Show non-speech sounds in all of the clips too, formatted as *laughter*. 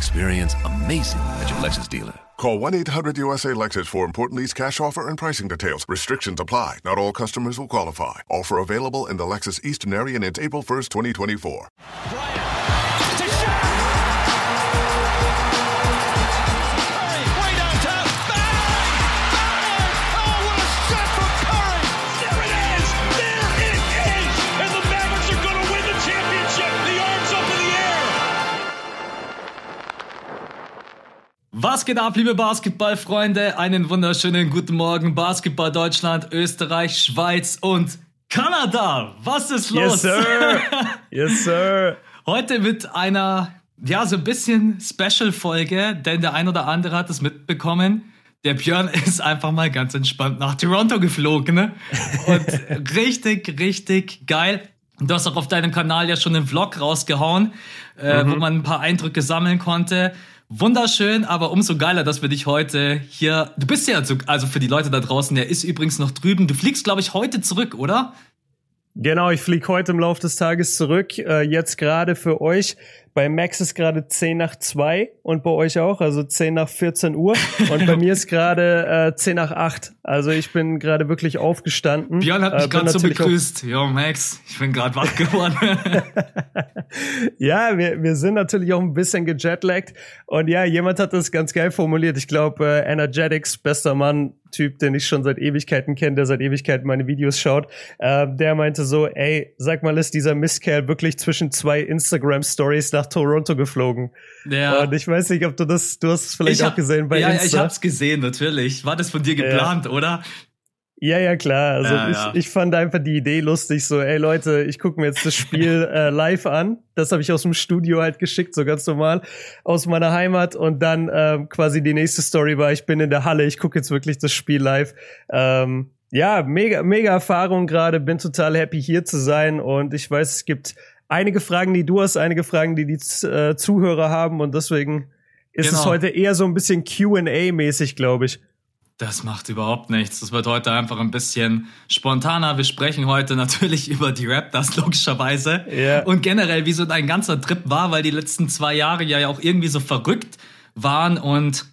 Experience amazing at your Lexus dealer. Call 1-800-USA-LEXUS for important lease cash offer and pricing details. Restrictions apply. Not all customers will qualify. Offer available in the Lexus Eastern area and it's April 1st, 2024. Way Was geht ab, liebe Basketballfreunde? Einen wunderschönen guten Morgen. Basketball Deutschland, Österreich, Schweiz und Kanada. Was ist los? Yes, sir. *laughs* yes, sir. Heute mit einer, ja, so ein bisschen Special-Folge, denn der ein oder andere hat es mitbekommen. Der Björn *laughs* ist einfach mal ganz entspannt nach Toronto geflogen. Ne? Und *laughs* richtig, richtig geil. Du hast auch auf deinem Kanal ja schon einen Vlog rausgehauen, äh, wo man ein paar Eindrücke sammeln konnte. Wunderschön, aber umso geiler, dass wir dich heute hier. Du bist ja, also für die Leute da draußen, der ist übrigens noch drüben. Du fliegst, glaube ich, heute zurück, oder? Genau, ich fliege heute im Laufe des Tages zurück. Äh, jetzt gerade für euch. Bei Max ist gerade 10 nach 2 und bei euch auch, also 10 nach 14 Uhr. Und bei mir ist gerade äh, 10 nach 8. Also ich bin gerade wirklich aufgestanden. Björn hat mich Äh, gerade so begrüßt. Jo, Max, ich bin gerade wach geworden. *laughs* Ja, wir, wir sind natürlich auch ein bisschen gejetlaggt. Und ja, jemand hat das ganz geil formuliert. Ich glaube, äh, Energetics, bester Mann, Typ, den ich schon seit Ewigkeiten kenne, der seit Ewigkeiten meine Videos schaut, äh, der meinte so, ey, sag mal, ist dieser Mistkerl wirklich zwischen zwei Instagram-Stories nach Toronto geflogen? Ja. Und ich weiß nicht, ob du das, du hast es vielleicht auch gesehen bei ja, Insta. Ja, ich hab's gesehen, natürlich. War das von dir geplant, oder? Ja, ja, klar. Also Ja, ich, ja. ich fand einfach die Idee lustig, so, ey Leute, ich gucke mir jetzt das Spiel *laughs* äh, live an. Das habe ich aus dem Studio halt geschickt, so ganz normal, aus meiner Heimat. Und dann ähm, quasi die nächste Story war, ich bin in der Halle, ich gucke jetzt wirklich das Spiel live. Ähm, ja, mega, mega Erfahrung gerade, bin total happy hier zu sein. Und ich weiß, es gibt einige Fragen, die du hast, einige Fragen, die die äh, Zuhörer haben. Und deswegen ist es Genau. heute eher so ein bisschen Q&A-mäßig, glaube ich. Das macht überhaupt nichts. Das wird heute einfach ein bisschen spontaner. Wir sprechen heute natürlich *laughs* über die Raptors, logischerweise. Ja. Und generell, wie so dein ganzer Trip war, weil die letzten zwei Jahre ja auch irgendwie so verrückt waren und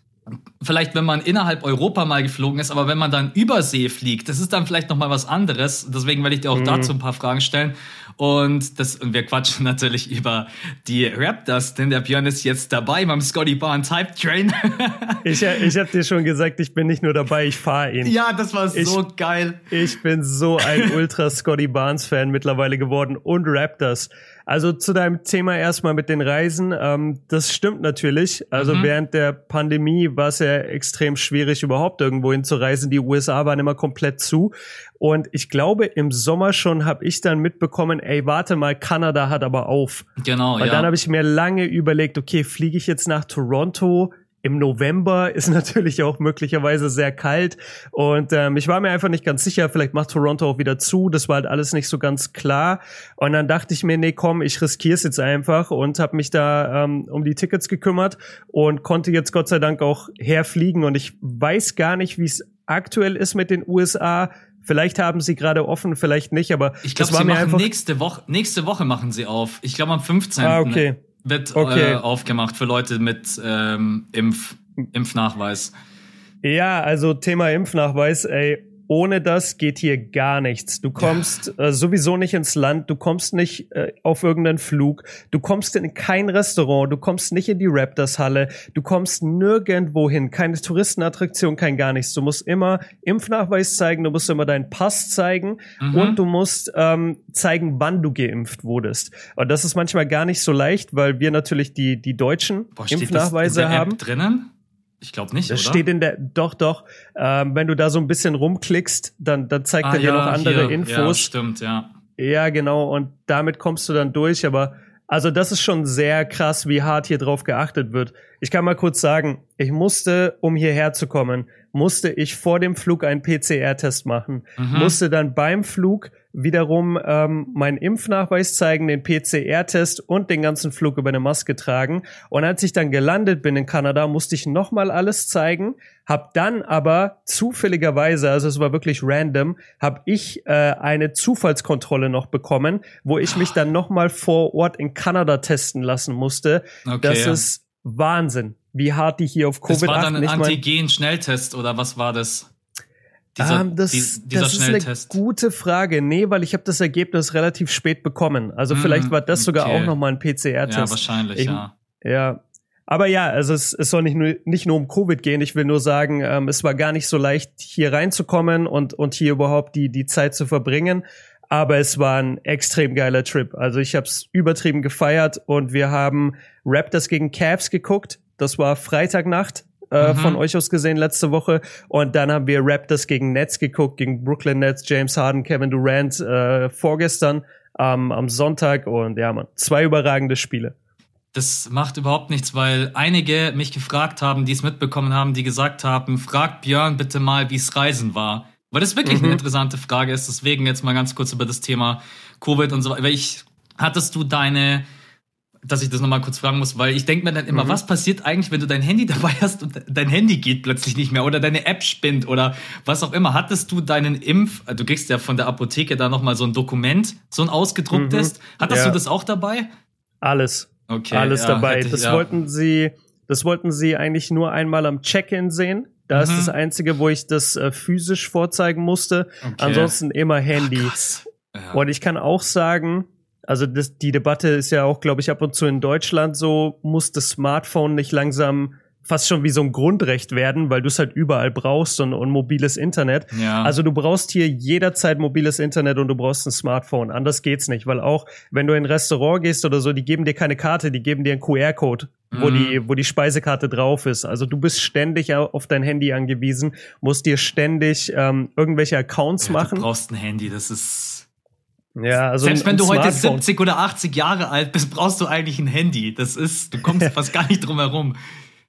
vielleicht, wenn man innerhalb Europa mal geflogen ist, aber wenn man dann Übersee fliegt, das ist dann vielleicht noch mal was anderes. Deswegen werde ich dir auch dazu ein paar Fragen stellen. Und das, und wir quatschen *laughs* natürlich über die Raptors, denn der Björn ist jetzt dabei beim Scotty Barnes Hype Train. *laughs* Ich, ich habe dir schon gesagt, ich bin nicht nur dabei, ich fahre ihn. ja, das war Ich- so geil. Ich bin so ein *laughs* Ultra Scotty Barnes Fan mittlerweile geworden und Raptors. Also zu deinem Thema erstmal mit den Reisen. Ähm, das stimmt natürlich. Also Mhm. während der Pandemie war es ja extrem schwierig, überhaupt irgendwo hinzureisen. Die USA waren immer komplett zu. Und ich glaube, im Sommer schon habe ich dann mitbekommen, ey, warte mal, Kanada hat aber auf. Genau, Und ja. dann habe ich mir lange überlegt, okay, fliege ich jetzt nach Toronto? Im November *laughs* ist natürlich auch möglicherweise sehr kalt. Und ähm, ich war mir einfach nicht ganz sicher, vielleicht macht Toronto auch wieder zu. Das war halt alles nicht so ganz klar. Und dann dachte ich mir, nee, komm, ich riskiere es jetzt einfach und habe mich da ähm, um die Tickets gekümmert und konnte jetzt Gott sei Dank auch herfliegen. Und ich weiß gar nicht, wie es aktuell ist mit den USA. Vielleicht haben sie gerade offen, vielleicht nicht, aber ich glaube, sie machen nächste Woche, nächste Woche machen sie auf. Ich glaube, am 15. Ah, okay. Wird Okay. äh, aufgemacht für Leute mit ähm, Impf, Impfnachweis. Ja, also Thema Impfnachweis, ey, ohne das geht hier gar nichts. Du kommst äh, sowieso nicht ins Land, du kommst nicht äh, auf irgendeinen Flug, du kommst in kein Restaurant, du kommst nicht in die Raptors-Halle, du kommst nirgendwo hin, keine Touristenattraktion, kein gar nichts. Du musst immer Impfnachweis zeigen, du musst immer deinen Pass zeigen Mhm. und du musst ähm, zeigen, wann du geimpft wurdest. Und das ist manchmal gar nicht so leicht, weil wir natürlich die, die deutschen Boah, Impfnachweise haben. Drinnen? Ich glaube nicht, Das oder? steht in der, doch, doch. Ähm, wenn du da so ein bisschen rumklickst, dann, dann zeigt ah, er dir ja, noch andere hier. Ja, Infos. stimmt, ja. Ja, genau. Und damit kommst du dann durch. Aber also das ist schon sehr krass, wie hart hier drauf geachtet wird. Ich kann mal kurz sagen, ich musste, um hierher zu kommen, musste ich vor dem Flug einen PCR-Test machen, Mhm. musste dann beim Flug wiederum ähm, meinen Impfnachweis zeigen, den PCR-Test und den ganzen Flug über eine Maske tragen. Und als ich dann gelandet bin in Kanada, musste ich nochmal alles zeigen, hab dann aber zufälligerweise, also es war wirklich random, hab ich äh, eine Zufallskontrolle noch bekommen, wo ich mich dann nochmal vor Ort in Kanada testen lassen musste. Okay, das ja. ist Wahnsinn, wie hart die hier auf Das Covid war dann ein Antigen-Schnelltest oder was war das? Dieser, ähm, das, dies- dieser das ist eine gute Frage. Nee, weil ich habe das Ergebnis relativ spät bekommen. Also Mm, vielleicht war das sogar okay. auch nochmal ein PCR-Test. ja, wahrscheinlich, Ich- ja. Ja. Aber ja, also es, es soll nicht nur, nicht nur um Covid gehen. Ich will nur sagen, ähm, es war gar nicht so leicht, hier reinzukommen und, und hier überhaupt die, die Zeit zu verbringen. Aber es war ein extrem geiler Trip. Also ich habe es übertrieben gefeiert und wir haben Raptors gegen Cavs geguckt. Das war Freitagnacht. Äh, Mhm. von euch aus gesehen letzte Woche und dann haben wir Raptors gegen Nets geguckt, gegen Brooklyn Nets, James Harden, Kevin Durant äh, vorgestern ähm, am Sonntag und ja man, zwei überragende Spiele. Das macht überhaupt nichts, weil einige mich gefragt haben, die es mitbekommen haben, die gesagt haben, frag Björn bitte mal, wie es Reisen war. Weil das wirklich eine interessante Frage ist. Deswegen jetzt mal ganz kurz über das Thema Covid und so weiter. Hattest du deine, dass ich das nochmal kurz fragen muss, weil ich denke mir dann immer, was passiert eigentlich, wenn du dein Handy *laughs* dabei hast und dein Handy geht plötzlich nicht mehr oder deine App spinnt oder was auch immer. Hattest du deinen Impf, du kriegst ja von der Apotheke da nochmal so ein Dokument, so ein ausgedrucktes. Hattest Ja. du das auch dabei? Alles. Okay. alles ja, dabei. ich- das ja. wollten sie, das wollten sie eigentlich nur einmal am Check-in sehen. Da ist Mhm. das einzige, wo ich das äh, physisch vorzeigen musste. Okay. Ansonsten immer Handy. Ja. Und ich kann auch sagen, also das, die Debatte ist ja auch, glaube ich, ab und zu in Deutschland so, muss das Smartphone nicht langsam fast schon wie so ein Grundrecht werden, weil du es halt überall brauchst und, und mobiles Internet. Ja. Also du brauchst hier jederzeit mobiles Internet und du brauchst ein Smartphone. Anders geht's nicht, weil auch wenn du in ein Restaurant gehst oder so, die geben dir keine Karte, die geben dir einen QR-Code, wo Mhm. die, wo die Speisekarte drauf ist. Also du bist ständig au- auf dein Handy angewiesen, musst dir ständig ähm, irgendwelche Accounts ja, machen. Du brauchst ein Handy, das ist. Ja, also Selbst wenn du heute Smartphone. 70 oder 80 Jahre alt bist, brauchst du eigentlich ein Handy. Das ist, du kommst *laughs* fast gar nicht drum herum.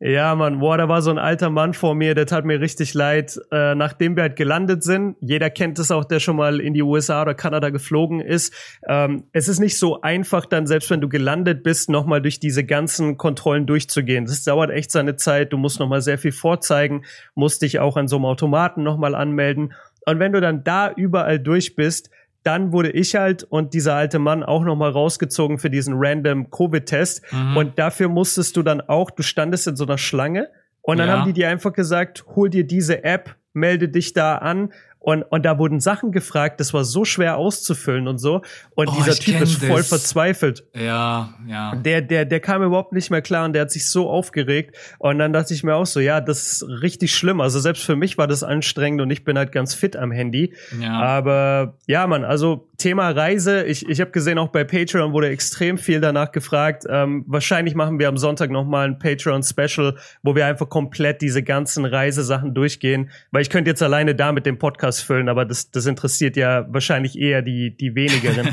Ja, Mann, boah, da war so ein alter Mann vor mir, der tat mir richtig leid. Äh, nachdem wir halt gelandet sind, jeder kennt es auch, der schon mal in die USA oder Kanada geflogen ist. Ähm, es ist nicht so einfach, dann selbst wenn du gelandet bist, nochmal durch diese ganzen Kontrollen durchzugehen. Das dauert echt seine Zeit. Du musst nochmal sehr viel vorzeigen, musst dich auch an so einem Automaten nochmal anmelden. Und wenn du dann da überall durch bist, dann wurde ich halt und dieser alte Mann auch nochmal rausgezogen für diesen random Covid-Test. Mhm. Und dafür musstest du dann auch, du standest in so einer Schlange und dann Ja. haben die dir einfach gesagt, hol dir diese App, melde dich da an. Und, und da wurden Sachen gefragt, das war so schwer auszufüllen und so. Und Oh, dieser Typ ist voll das. verzweifelt. Ja, ja. Der, der, der kam überhaupt nicht mehr klar und der hat sich so aufgeregt. Und dann dachte ich mir auch so, ja, das ist richtig schlimm. Also selbst für mich war das anstrengend und ich bin halt ganz fit am Handy. Ja. Aber ja, Mann, also Thema Reise, ich, ich habe gesehen, auch bei Patreon wurde extrem viel danach gefragt. Ähm, wahrscheinlich machen wir am Sonntag nochmal ein Patreon-Special, wo wir einfach komplett diese ganzen Reisesachen durchgehen. Weil ich könnte jetzt alleine da mit dem Podcast füllen, aber das, das interessiert ja wahrscheinlich eher die, die wenigeren.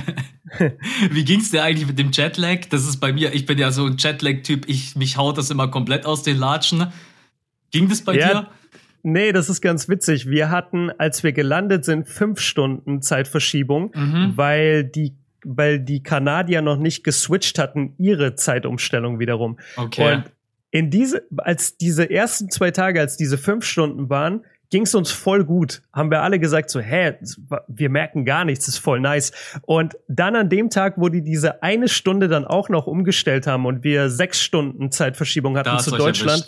*laughs* Wie ging's dir eigentlich mit dem Jetlag? Das ist bei mir, ich bin ja so ein Jetlag-Typ, ich, mich haut das immer komplett aus den Latschen. Ging das bei Ja. dir? Nee, das ist ganz witzig. Wir hatten, als wir gelandet sind, fünf Stunden Zeitverschiebung, Mhm. weil die weil die Kanadier noch nicht geswitcht hatten, ihre Zeitumstellung wiederum. Okay. Und in diese, als diese ersten zwei Tage, als diese fünf Stunden waren, ging es uns voll gut. Haben wir alle gesagt so, hä, wir merken gar nichts, ist voll nice. Und dann an dem Tag, wo die diese eine Stunde dann auch noch umgestellt haben und wir sechs Stunden Zeitverschiebung hatten Da zu Deutschland,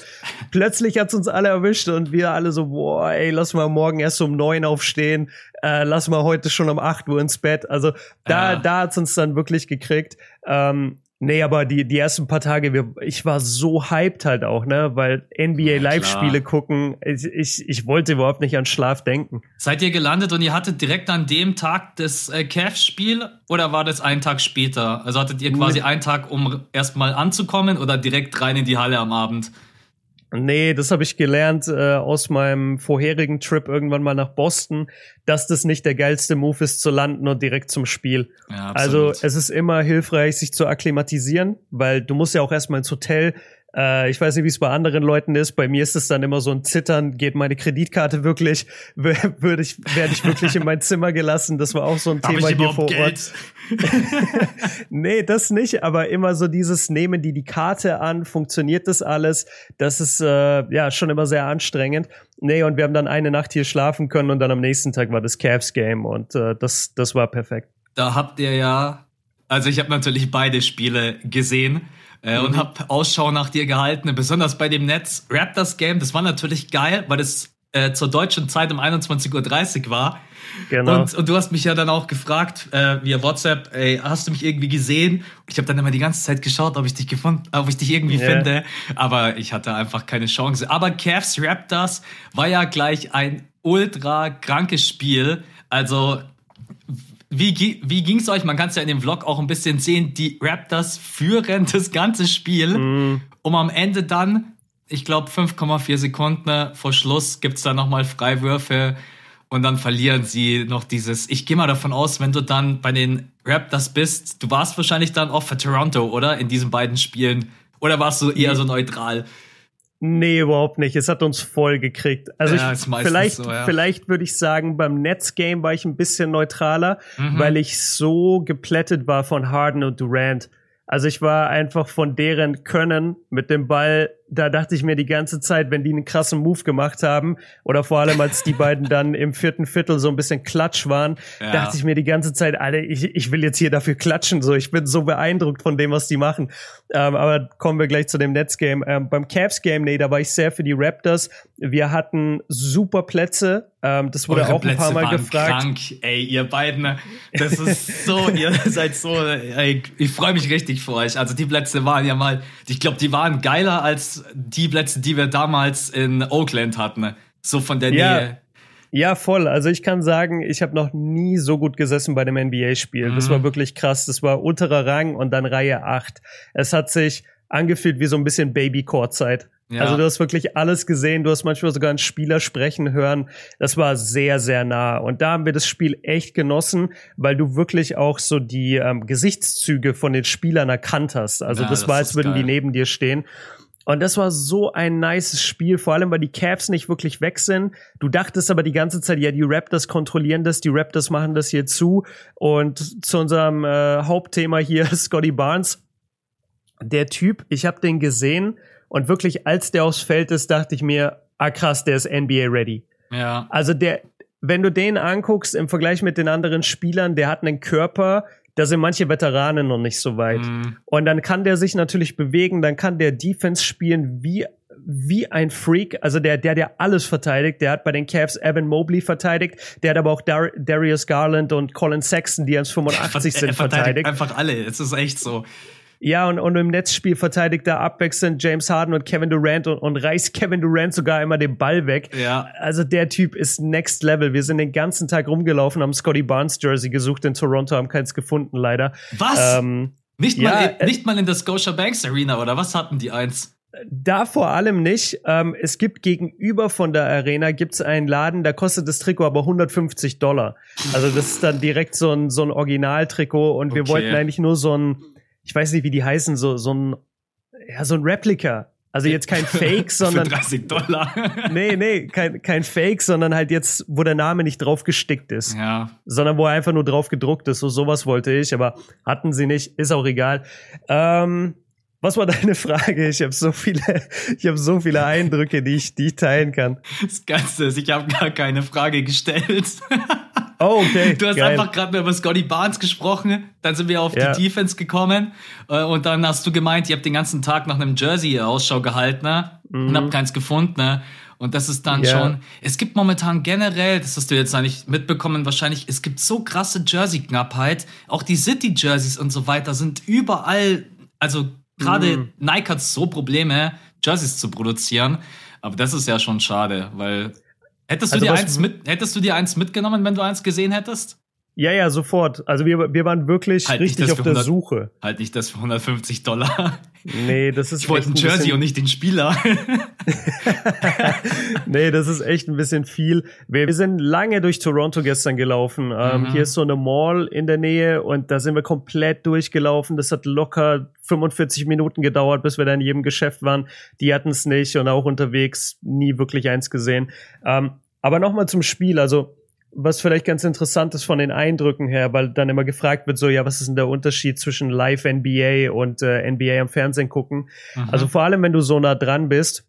plötzlich hat's uns alle erwischt und wir alle so, boah, ey, lass mal morgen erst um neun aufstehen, äh, lass mal heute schon um acht Uhr ins Bett. Also da, Ja. da hat's uns dann wirklich gekriegt. Ähm, Nee, aber die, die ersten paar Tage, wir, ich war so hyped halt auch, ne, weil NBA Live-Spiele gucken, ich, ich, ich wollte überhaupt nicht an Schlaf denken. Seid ihr gelandet und ihr hattet direkt an dem Tag das äh, Cavs-Spiel oder war das einen Tag später? Also hattet ihr quasi einen Tag, um erstmal anzukommen oder direkt rein in die Halle am Abend? Nee, das habe ich gelernt äh, aus meinem vorherigen Trip irgendwann mal nach Boston, dass das nicht der geilste Move ist, zu landen und direkt zum Spiel. Ja, Also es ist immer hilfreich, sich zu akklimatisieren, weil du musst ja auch erstmal ins Hotel. Äh, ich weiß nicht, wie es bei anderen Leuten ist. Bei mir ist es dann immer so ein Zittern. Geht meine Kreditkarte wirklich? *laughs* Würde ich, werde ich wirklich in mein Zimmer gelassen? Das war auch so ein Hab Thema hier vor Geld? Ort. *laughs* nee, das nicht. Aber immer so dieses nehmen die die Karte an, funktioniert das alles? Das ist äh, ja schon immer sehr anstrengend. Nee, und wir haben dann eine Nacht hier schlafen können und dann am nächsten Tag war das Cavs Game und äh, das das war perfekt. Da habt ihr ja, also ich habe natürlich beide Spiele gesehen äh, und habe Ausschau nach dir gehalten. Besonders bei dem Netz Raptors Game, das war natürlich geil, weil es äh, zur deutschen Zeit um 21.30 Uhr war. Genau. Und, und du hast mich ja dann auch gefragt äh, via WhatsApp, ey, hast du mich irgendwie gesehen? Ich habe dann immer die ganze Zeit geschaut, ob ich dich gefunden, ob ich dich irgendwie Ja. finde, aber ich hatte einfach keine Chance. Aber Cavs Raptors war ja gleich ein ultra krankes Spiel. Also wie, wie ging's euch? Man kann es ja in dem Vlog auch ein bisschen sehen. Die Raptors führen das ganze Spiel, um am Ende dann, ich glaube 5,4 Sekunden vor Schluss gibt's da nochmal Freiwürfe und dann verlieren sie noch dieses. Ich gehe mal davon aus, wenn du dann bei den Raptors bist, du warst wahrscheinlich dann auch für Toronto, oder? In diesen beiden Spielen. Oder warst du eher so neutral? Nee, überhaupt nicht. Es hat uns voll gekriegt. Also Ja, ich, vielleicht, so, ja. vielleicht würde ich sagen, beim Netzgame war ich ein bisschen neutraler, Mhm. weil ich so geplättet war von Harden und Durant. Also ich war einfach von deren Können mit dem Ball, da dachte ich mir die ganze Zeit, wenn die einen krassen Move gemacht haben oder vor allem als die beiden *laughs* dann im vierten Viertel so ein bisschen klatsch waren, Ja. dachte ich mir die ganze Zeit, Alter, ich, ich will jetzt hier dafür klatschen, so ich bin so beeindruckt von dem, was die machen. Ähm, aber kommen wir gleich zu dem Netzgame. Ähm, beim Cavs Game, nee, da war ich sehr für die Raptors. Wir hatten super Plätze. Ähm, das wurde Eure auch ein paar Plätze Mal waren gefragt. krank, ey, ihr beiden. ne? Das ist so, *laughs* ihr seid so, ey, ich freue mich richtig für euch. Also die Plätze waren ja mal, ich glaube, die waren geiler als die Plätze, die wir damals in Oakland hatten. So von der Ja. Nähe. Ja, voll. Also ich kann sagen, ich habe noch nie so gut gesessen bei einem NBA-Spiel. Das Mhm. war wirklich krass. Das war unterer Rang und dann Reihe 8. Es hat sich angefühlt wie so ein bisschen Baby-Court-Zeit. Ja. Also du hast wirklich alles gesehen. Du hast manchmal sogar einen Spieler sprechen hören. Das war sehr, sehr nah. Und da haben wir das Spiel echt genossen, weil du wirklich auch so die ähm, Gesichtszüge von den Spielern erkannt hast. Also Ja, das, das war, als würden die geil. neben dir stehen. Und das war so ein nices Spiel, vor allem weil die Cavs nicht wirklich weg sind. Du dachtest aber die ganze Zeit, ja, die Raptors kontrollieren das, die Raptors machen das hier zu. Und zu unserem äh, Hauptthema hier, *laughs* Scotty Barnes, der Typ, ich habe den gesehen und wirklich, als der aufs Feld ist, dachte ich mir, ah krass, der ist NBA ready. Ja. Also der, wenn du den anguckst im Vergleich mit den anderen Spielern, der hat einen Körper, da sind manche Veteranen noch nicht so weit. Mhm. Und dann kann der sich natürlich bewegen, dann kann der Defense spielen wie wie ein Freak, also der, der, der alles verteidigt, der hat bei den Cavs Evan Mobley verteidigt, der hat aber auch Dar Darius Garland und Colin Sexton, die 1,85 *laughs* Er sind, verteidigt. einfach alle. Es ist echt so. Ja, und, und im Netzspiel verteidigt er abwechselnd James Harden und Kevin Durant und, und reißt Kevin Durant sogar immer den Ball weg. Ja. Also der Typ ist next level. Wir sind den ganzen Tag rumgelaufen, haben Scotty Barnes Jersey gesucht in Toronto, haben keins gefunden, leider. Was? Ähm, nicht, ja, mal, äh, nicht mal in der Scotia Banks Arena, oder was hatten die eins? da vor allem nicht. Ähm, es gibt gegenüber von der Arena gibt's einen Laden, da kostet das Trikot aber 150 Dollar. Also das ist dann direkt so ein, so ein Originaltrikot und wir Okay. wollten eigentlich nur so ein, ich weiß nicht, wie die heißen, so, so ein, ja, so ein Replika. Also jetzt kein *laughs* Fake, sondern Für 30 Dollar. *laughs* nee, nee, kein, kein Fake, sondern halt jetzt, wo der Name nicht drauf gestickt ist, ja. sondern wo er einfach nur drauf gedruckt ist. So sowas wollte ich, aber hatten sie nicht, ist auch egal. Ähm, was war deine Frage? Ich habe so viele, ich habe so viele Eindrücke, die ich, die ich teilen kann. Das Ganze ist, ich habe gar keine Frage gestellt. *laughs* Oh, okay. Du hast geil. einfach gerade über Scotty Barnes gesprochen, dann sind wir auf Ja. die Defense gekommen äh, und dann hast du gemeint, ihr habt den ganzen Tag nach einem Jersey Ausschau gehalten ne? und habt keins gefunden. Ne? Und das ist dann Mhm. Ja. schon, es gibt momentan generell, das hast du jetzt noch nicht mitbekommen wahrscheinlich, es gibt so krasse Jersey-Knappheit. Auch die City-Jerseys und so weiter sind überall, also gerade Mhm. Nike hat so Probleme, Jerseys zu produzieren. Aber das ist ja schon schade, weil hättest du Also dir eins mit, hättest du dir eins mitgenommen, wenn du eins gesehen hättest? Ja, ja, sofort. Also wir, wir waren wirklich Halt richtig auf für der 100 Suche. Halt nicht das für 150 Dollar. Nee, das ist Ich wollte ein Jersey bisschen- und nicht den Spieler. *laughs* nee, das ist echt ein bisschen viel. Wir, wir sind lange durch Toronto gestern gelaufen. Ähm, Mhm. Hier ist so eine Mall in der Nähe und da sind wir komplett durchgelaufen. Das hat locker 45 Minuten gedauert, bis wir da in jedem Geschäft waren. Die hatten es nicht und auch unterwegs nie wirklich eins gesehen. Ähm, aber nochmal zum Spiel. Also was vielleicht ganz interessant ist von den Eindrücken her, weil dann immer gefragt wird, so, ja, was ist denn der Unterschied zwischen Live-NBA und äh, NBA am Fernsehen gucken? Mhm. Also vor allem, wenn du so nah dran bist,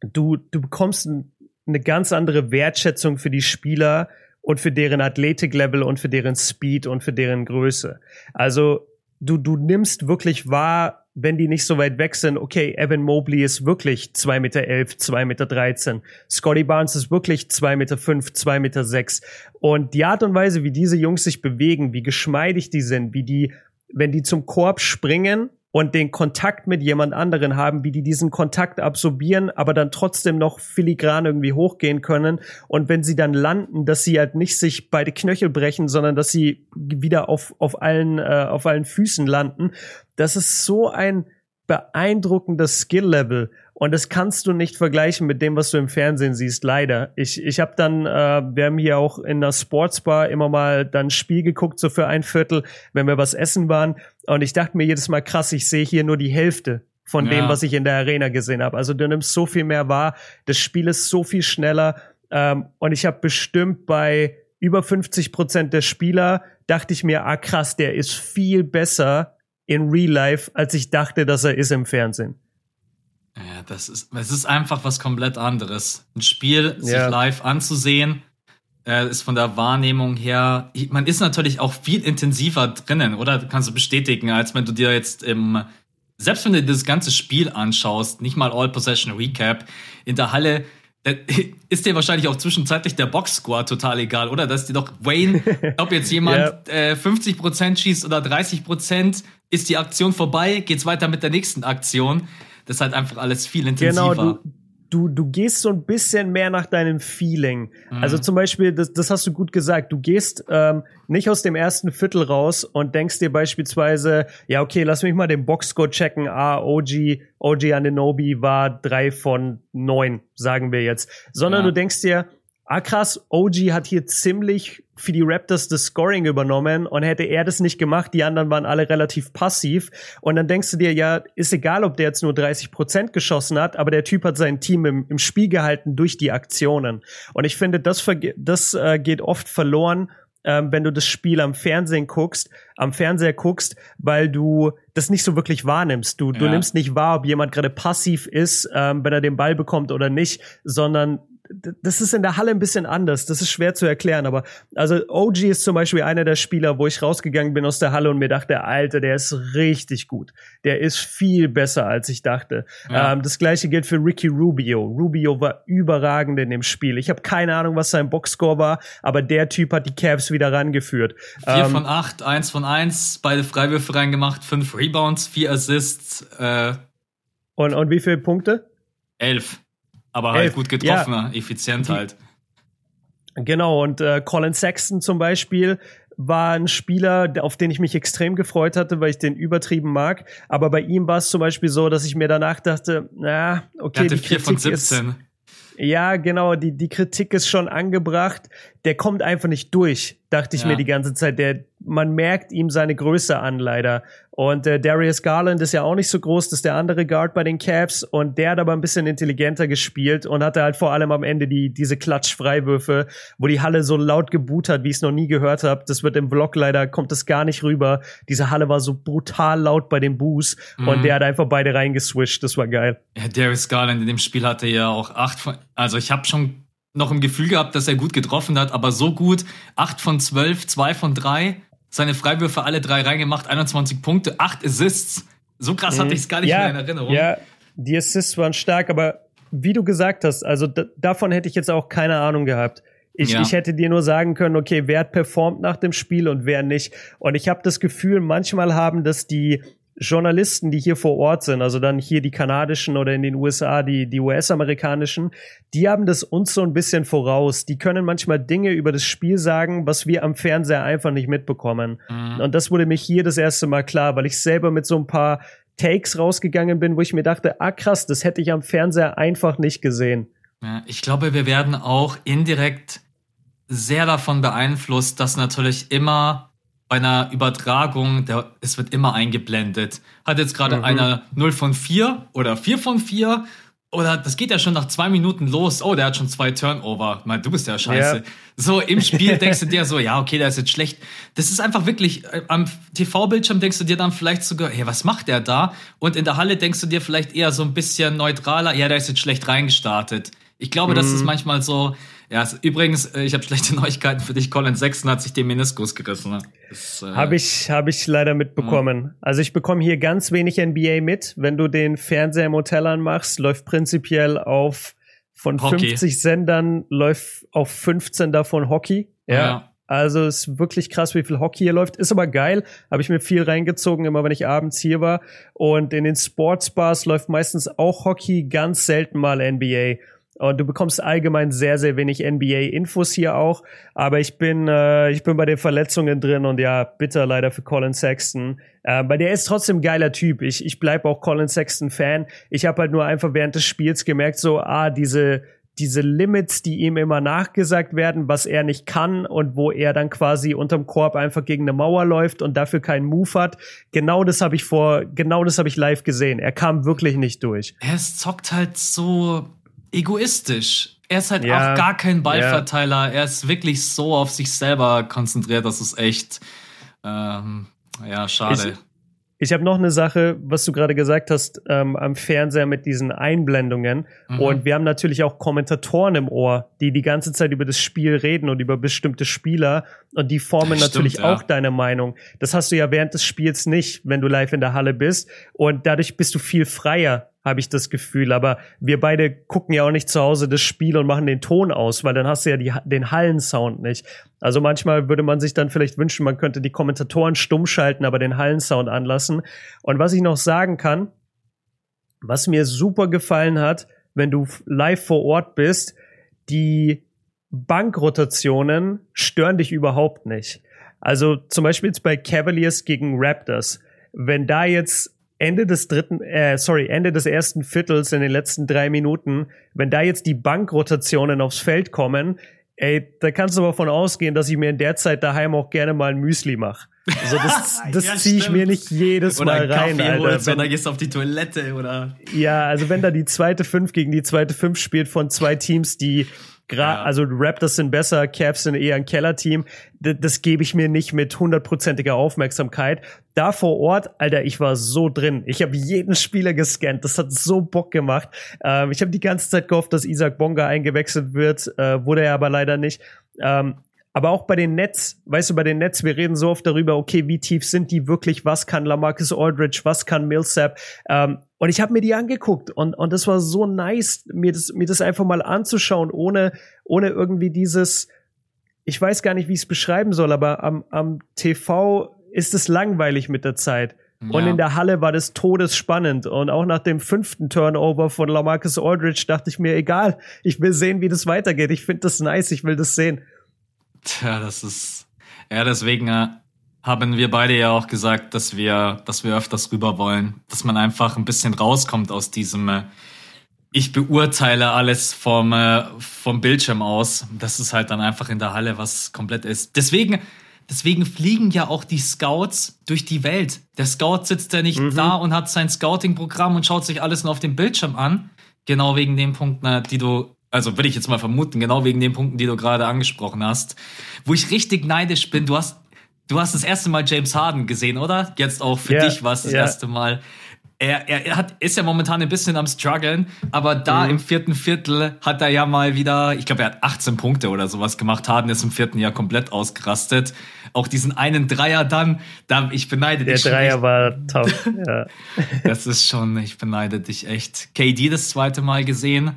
du, du bekommst ein, eine ganz andere Wertschätzung für die Spieler und für deren Athletiklevel und für deren Speed und für deren Größe. Also du, du nimmst wirklich wahr, wenn die nicht so weit weg sind, okay, Evan Mobley ist wirklich 2,11 Meter, 2,13 Meter. Scotty Barnes ist wirklich 2,5 Meter, 2,6 Meter. Und die Art und Weise, wie diese Jungs sich bewegen, wie geschmeidig die sind, wie die, wenn die zum Korb springen und den Kontakt mit jemand anderen haben, wie die diesen Kontakt absorbieren, aber dann trotzdem noch filigran irgendwie hochgehen können. Und wenn sie dann landen, dass sie halt nicht sich beide Knöchel brechen, sondern dass sie wieder auf, auf allen, äh, auf allen Füßen landen. Das ist so ein beeindruckendes Skill-Level. Und das kannst du nicht vergleichen mit dem, was du im Fernsehen siehst, leider. Ich, ich habe dann, äh, wir haben hier auch in der Sportsbar immer mal dann ein Spiel geguckt, so für ein Viertel, wenn wir was essen waren. Und ich dachte mir jedes Mal, krass, ich sehe hier nur die Hälfte von Ja. dem, was ich in der Arena gesehen habe. Also du nimmst so viel mehr wahr, das Spiel ist so viel schneller. Ähm, und ich habe bestimmt bei über 50 Prozent der Spieler, dachte ich mir, ah krass, der ist viel besser in Real Life, als ich dachte, dass er ist im Fernsehen. Ja, das ist, es ist einfach was komplett anderes. Ein Spiel sich Ja. live anzusehen, äh, ist von der Wahrnehmung her, man ist natürlich auch viel intensiver drinnen, oder? Kannst du bestätigen, als wenn du dir jetzt im, selbst wenn du dir das ganze Spiel anschaust, nicht mal All Possession Recap, in der Halle, *laughs* ist dir wahrscheinlich auch zwischenzeitlich der Box-Score total egal, oder? Dass dir doch Wayne, *laughs* ob jetzt jemand äh, 50% schießt oder 30%, ist die Aktion vorbei, geht's weiter mit der nächsten Aktion. Das ist halt einfach alles viel intensiver. Genau, du, du, du gehst so ein bisschen mehr nach deinem Feeling. Mhm. Also zum Beispiel, das, das hast du gut gesagt, du gehst ähm, nicht aus dem ersten Viertel raus und denkst dir beispielsweise, ja, okay, lass mich mal den Boxscore checken. Ah, OG, OG Ananobi war drei von neun, sagen wir jetzt. Sondern Ja. du denkst dir, ah krass, OG hat hier ziemlich für die Raptors das Scoring übernommen und hätte er das nicht gemacht, die anderen waren alle relativ passiv und dann denkst du dir, ja, ist egal, ob der jetzt nur 30 Prozent geschossen hat, aber der Typ hat sein Team im, im Spiel gehalten durch die Aktionen und ich finde, das, das äh, geht oft verloren, ähm, wenn du das Spiel am Fernsehen guckst, am Fernseher guckst, weil du das nicht so wirklich wahrnimmst. Du, du Ja. nimmst nicht wahr, ob jemand gerade passiv ist, ähm, wenn er den Ball bekommt oder nicht, sondern das ist in der Halle ein bisschen anders. Das ist schwer zu erklären, aber also OG ist zum Beispiel einer der Spieler, wo ich rausgegangen bin aus der Halle und mir dachte, Alter, der ist richtig gut. Der ist viel besser, als ich dachte. Ja. Ähm, das gleiche gilt für Ricky Rubio. Rubio war überragend in dem Spiel. Ich habe keine Ahnung, was sein Boxscore war, aber der Typ hat die Cavs wieder rangeführt. Vier Ähm, von acht, eins von eins, beide Freiwürfe reingemacht, fünf Rebounds, vier Assists, äh, und, und wie viele Punkte? elf. Aber halt Elf, gut getroffen, effizient halt. Genau, und äh, Colin Sexton zum Beispiel war ein Spieler, auf den ich mich extrem gefreut hatte, weil ich den übertrieben mag. Aber bei ihm war es zum Beispiel so, dass ich mir danach dachte, na, Er okay, hatte die vier von Kritik ist, 17. ja, genau, die, die Kritik ist schon angebracht. Der kommt einfach nicht durch, dachte ich Ja. mir die ganze Zeit. Der, man merkt ihm seine Größe an, leider. Und äh, Darius Garland ist ja auch nicht so groß, das ist der andere Guard bei den Cavs. Und der hat aber ein bisschen intelligenter gespielt und hatte halt vor allem am Ende die, diese Klatsch-Freiwürfe, wo die Halle so laut geboot hat, wie ich es noch nie gehört habe. Das wird im Vlog leider, kommt das gar nicht rüber. Diese Halle war so brutal laut bei den Boos und Mhm. der hat einfach beide reingeswischt. Das war geil. Ja, Darius Garland in dem Spiel hatte ja auch acht von, also ich habe schon noch im Gefühl gehabt, dass er gut getroffen hat, aber so gut, acht von zwölf, zwei von drei, seine Freiwürfe alle drei reingemacht, 21 Punkte, acht Assists. So krass hatte ich es gar nicht ja, mehr in Erinnerung. Ja, die Assists waren stark, aber wie du gesagt hast, also da, davon hätte ich jetzt auch keine Ahnung gehabt. Ich, Ja. ich hätte dir nur sagen können, okay, wer hat performt nach dem Spiel und wer nicht. Und ich habe das Gefühl, manchmal haben das die Journalisten, die hier vor Ort sind, also dann hier die kanadischen oder in den USA die, die US-amerikanischen, die haben das uns so ein bisschen voraus. Die können manchmal Dinge über das Spiel sagen, was wir am Fernseher einfach nicht mitbekommen. Mhm. Und das wurde mir hier das erste Mal klar, weil ich selber mit so ein paar Takes rausgegangen bin, wo ich mir dachte, ah krass, das hätte ich am Fernseher einfach nicht gesehen. Ja, ich glaube, wir werden auch indirekt sehr davon beeinflusst, dass natürlich immer bei einer Übertragung, der, es wird immer eingeblendet. Hat jetzt gerade mhm. einer 0 von 4 oder 4 von 4 oder das geht ja schon nach zwei Minuten los. Oh, der hat schon zwei Turnover. Mal, du bist ja scheiße. Ja. So im Spiel denkst du dir so, ja, okay, der ist jetzt schlecht. Das ist einfach wirklich, äh, am TV-Bildschirm denkst du dir dann vielleicht sogar, hey, was macht der da? Und in der Halle denkst du dir vielleicht eher so ein bisschen neutraler, ja, der ist jetzt schlecht reingestartet. Ich glaube, mhm. das ist mhm. manchmal so, ja, übrigens, äh, ich habe schlechte *laughs* Neuigkeiten für dich. Colin Sexton hat sich den Meniskus gerissen. Ne? Äh, habe ich, hab ich leider mitbekommen. Ja. Also ich bekomme hier ganz wenig NBA mit. Wenn du den Fernseher im Hotel anmachst, läuft prinzipiell auf von Hockey. 50 Sendern läuft auf 15 davon Hockey. Ja. ja. Also ist wirklich krass, wie viel Hockey hier läuft. Ist aber geil. Habe ich mir viel reingezogen, immer wenn ich abends hier war. Und in den Sportsbars läuft meistens auch Hockey, ganz selten mal NBA. Und du bekommst allgemein sehr, sehr wenig NBA-Infos hier auch. Aber ich bin, äh, ich bin bei den Verletzungen drin und ja, bitter leider für Colin Sexton. Äh, bei der ist trotzdem geiler Typ. Ich, ich bleib auch Colin Sexton-Fan. Ich habe halt nur einfach während des Spiels gemerkt, so, ah, diese, diese Limits, die ihm immer nachgesagt werden, was er nicht kann und wo er dann quasi unterm Korb einfach gegen eine Mauer läuft und dafür keinen Move hat. Genau das habe ich vor, genau das habe ich live gesehen. Er kam wirklich nicht durch. Er zockt halt so egoistisch. Er ist halt ja, auch gar kein Ballverteiler. Ja. Er ist wirklich so auf sich selber konzentriert, das ist echt, ähm, ja, schade. Ich, ich habe noch eine Sache, was du gerade gesagt hast, ähm, am Fernseher mit diesen Einblendungen. Mhm. Und wir haben natürlich auch Kommentatoren im Ohr, die die ganze Zeit über das Spiel reden und über bestimmte Spieler. Und die formen das natürlich stimmt, ja. auch deine Meinung. Das hast du ja während des Spiels nicht, wenn du live in der Halle bist. Und dadurch bist du viel freier habe ich das Gefühl. Aber wir beide gucken ja auch nicht zu Hause das Spiel und machen den Ton aus, weil dann hast du ja die, den Hallensound nicht. Also manchmal würde man sich dann vielleicht wünschen, man könnte die Kommentatoren stumm schalten, aber den Hallensound anlassen. Und was ich noch sagen kann, was mir super gefallen hat, wenn du live vor Ort bist, die Bankrotationen stören dich überhaupt nicht. Also zum Beispiel jetzt bei Cavaliers gegen Raptors. Wenn da jetzt Ende des dritten, äh, sorry, Ende des ersten Viertels in den letzten drei Minuten, wenn da jetzt die Bankrotationen aufs Feld kommen, ey, da kannst du aber von ausgehen, dass ich mir in der Zeit daheim auch gerne mal ein Müsli mache. Also das, *laughs* das ja, ziehe ich mir nicht jedes oder Mal rein, Kaffee Alter. Holst, wenn, oder gehst auf die Toilette oder. Ja, also wenn da die zweite Fünf gegen die zweite Fünf spielt von zwei Teams, die Gra ja. Also Raptors sind besser, Cavs sind eher ein Kellerteam. D das gebe ich mir nicht mit hundertprozentiger Aufmerksamkeit. Da vor Ort, Alter, ich war so drin. Ich habe jeden Spieler gescannt. Das hat so Bock gemacht. Ähm, ich habe die ganze Zeit gehofft, dass Isaac Bonga eingewechselt wird. Äh, wurde er aber leider nicht. Ähm, aber auch bei den Nets, weißt du, bei den Nets, wir reden so oft darüber, okay, wie tief sind die wirklich, was kann Lamarcus Aldridge, was kann Millsap. Ähm, und ich habe mir die angeguckt und, und das war so nice, mir das, mir das einfach mal anzuschauen, ohne, ohne irgendwie dieses, ich weiß gar nicht, wie ich es beschreiben soll, aber am, am TV ist es langweilig mit der Zeit. Ja. Und in der Halle war das todesspannend. Und auch nach dem fünften Turnover von Lamarcus Aldridge dachte ich mir, egal, ich will sehen, wie das weitergeht. Ich finde das nice, ich will das sehen. Tja, das ist. Ja, deswegen äh, haben wir beide ja auch gesagt, dass wir, dass wir öfters rüber wollen, dass man einfach ein bisschen rauskommt aus diesem. Äh, ich beurteile alles vom, äh, vom Bildschirm aus. Das ist halt dann einfach in der Halle was komplett ist. Deswegen, deswegen fliegen ja auch die Scouts durch die Welt. Der Scout sitzt ja nicht mhm. da und hat sein Scouting-Programm und schaut sich alles nur auf dem Bildschirm an. Genau wegen den Punkten, die du also würde ich jetzt mal vermuten, genau wegen den Punkten, die du gerade angesprochen hast, wo ich richtig neidisch bin. Du hast, du hast das erste Mal James Harden gesehen, oder? Jetzt auch für yeah, dich war es das yeah. erste Mal. Er, er, er hat, ist ja momentan ein bisschen am struggeln, aber da mhm. im vierten Viertel hat er ja mal wieder, ich glaube, er hat 18 Punkte oder sowas gemacht. Harden ist im vierten Jahr komplett ausgerastet. Auch diesen einen Dreier dann, da, ich beneide dich. Der Dreier echt. war tough, *laughs* ja. Das ist schon, ich beneide dich echt. KD das zweite Mal gesehen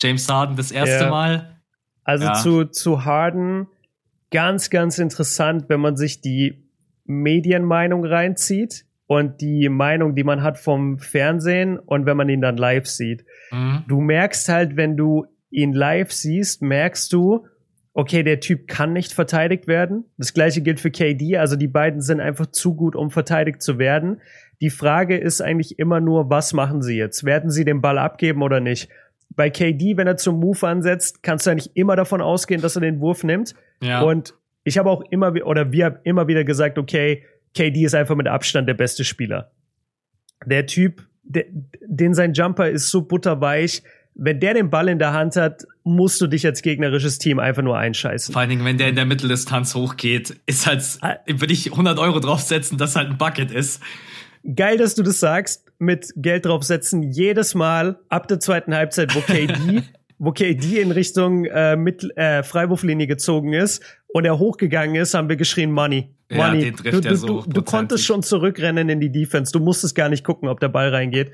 James Harden das erste ja. Mal. Also ja. zu, zu Harden ganz, ganz interessant, wenn man sich die Medienmeinung reinzieht. und die Meinung, die man hat vom Fernsehen und wenn man ihn dann live sieht. Mhm. Du merkst halt, wenn du ihn live siehst, merkst du, okay, der Typ kann nicht verteidigt werden. Das gleiche gilt für KD, also die beiden sind einfach zu gut, um verteidigt zu werden. Die Frage ist eigentlich immer nur, was machen sie jetzt? Werden sie den Ball abgeben oder nicht? Bei KD, wenn er zum Move ansetzt, kannst du eigentlich immer davon ausgehen, dass er den Wurf nimmt. Ja. Und ich habe auch immer, oder wir haben immer wieder gesagt, okay, KD ist einfach mit Abstand der beste Spieler. Der Typ, der, den sein Jumper ist so butterweich, wenn der den Ball in der Hand hat, musst du dich als gegnerisches Team einfach nur einscheißen. Vor allen Dingen, wenn der in der Mitteldistanz hochgeht, ist halt, würde ich 100 Euro draufsetzen, dass halt ein Bucket ist. Geil, dass du das sagst, mit Geld draufsetzen, jedes Mal ab der zweiten Halbzeit, wo KD, *laughs* wo KD in Richtung äh, mit, äh, Freiwurflinie gezogen ist und er hochgegangen ist, haben wir geschrien Money. Money. Ja, den trifft du, du, so du, du konntest schon zurückrennen in die Defense. Du musstest gar nicht gucken, ob der Ball reingeht.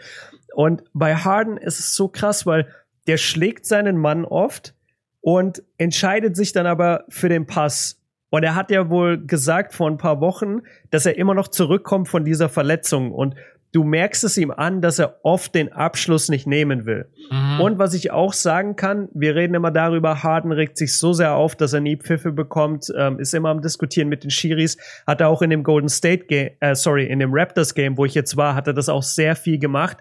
Und bei Harden ist es so krass, weil der schlägt seinen Mann oft und entscheidet sich dann aber für den Pass. Und er hat ja wohl gesagt vor ein paar Wochen, dass er immer noch zurückkommt von dieser Verletzung. Und du merkst es ihm an, dass er oft den Abschluss nicht nehmen will. Mhm. Und was ich auch sagen kann, wir reden immer darüber, Harden regt sich so sehr auf, dass er nie Pfiffe bekommt, ähm, ist immer am Diskutieren mit den Schiris, hat er auch in dem Golden State Game, äh, sorry, in dem Raptors Game, wo ich jetzt war, hat er das auch sehr viel gemacht.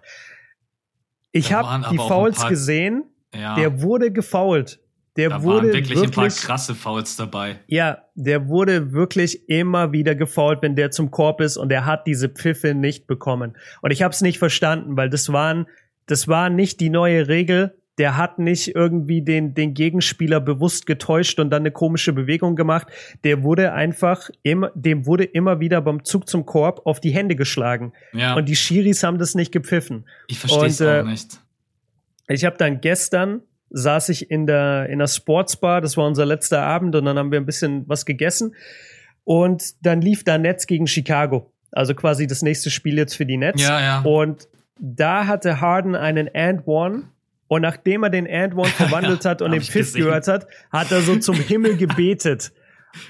Ich habe die Fouls gesehen, ja. der wurde gefoult. Der da wurde waren wirklich, wirklich ein paar krasse Fouls dabei. Ja, der wurde wirklich immer wieder gefoult, wenn der zum Korb ist und er hat diese Pfiffe nicht bekommen. Und ich habe es nicht verstanden, weil das waren, das war nicht die neue Regel. Der hat nicht irgendwie den, den Gegenspieler bewusst getäuscht und dann eine komische Bewegung gemacht. Der wurde einfach immer, dem wurde immer wieder beim Zug zum Korb auf die Hände geschlagen. Ja. Und die Schiris haben das nicht gepfiffen. Ich verstehe es äh, auch nicht. Ich habe dann gestern saß ich in der, in der Sportsbar, das war unser letzter Abend und dann haben wir ein bisschen was gegessen und dann lief da Nets gegen Chicago. Also quasi das nächste Spiel jetzt für die Nets. Ja, ja. Und da hatte Harden einen And One und nachdem er den And One *laughs* verwandelt hat und den Pfiff gehört hat, hat er so zum Himmel gebetet.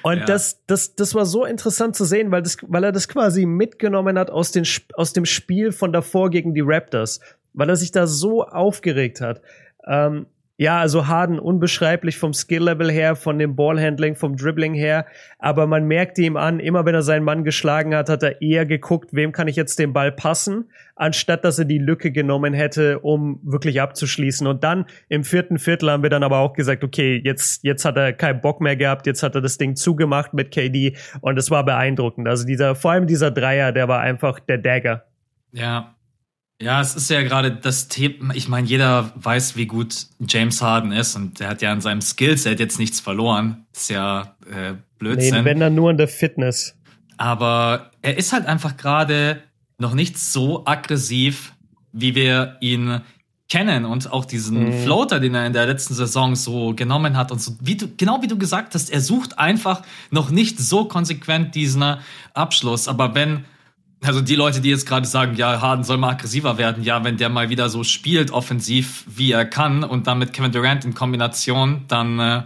Und ja. das, das, das war so interessant zu sehen, weil, das, weil er das quasi mitgenommen hat aus, den, aus dem Spiel von davor gegen die Raptors, weil er sich da so aufgeregt hat. Ähm, ja, also Harden unbeschreiblich vom Skill-Level her, von dem Ballhandling, vom Dribbling her. Aber man merkte ihm an, immer wenn er seinen Mann geschlagen hat, hat er eher geguckt, wem kann ich jetzt den Ball passen, anstatt dass er die Lücke genommen hätte, um wirklich abzuschließen. Und dann im vierten Viertel haben wir dann aber auch gesagt, okay, jetzt, jetzt hat er keinen Bock mehr gehabt, jetzt hat er das Ding zugemacht mit KD und es war beeindruckend. Also dieser, vor allem dieser Dreier, der war einfach der Dagger. Ja, ja, es ist ja gerade das Thema, ich meine, jeder weiß, wie gut James Harden ist und der hat ja an seinem Skillset jetzt nichts verloren. Das ist ja äh, Blödsinn. Nee, wenn dann nur in der Fitness. Aber er ist halt einfach gerade noch nicht so aggressiv, wie wir ihn kennen und auch diesen mhm. Floater, den er in der letzten Saison so genommen hat und so, wie du, genau wie du gesagt hast, er sucht einfach noch nicht so konsequent diesen Abschluss. Aber wenn also die Leute, die jetzt gerade sagen, ja, Harden soll mal aggressiver werden, ja, wenn der mal wieder so spielt, offensiv, wie er kann, und dann mit Kevin Durant in Kombination, dann, äh,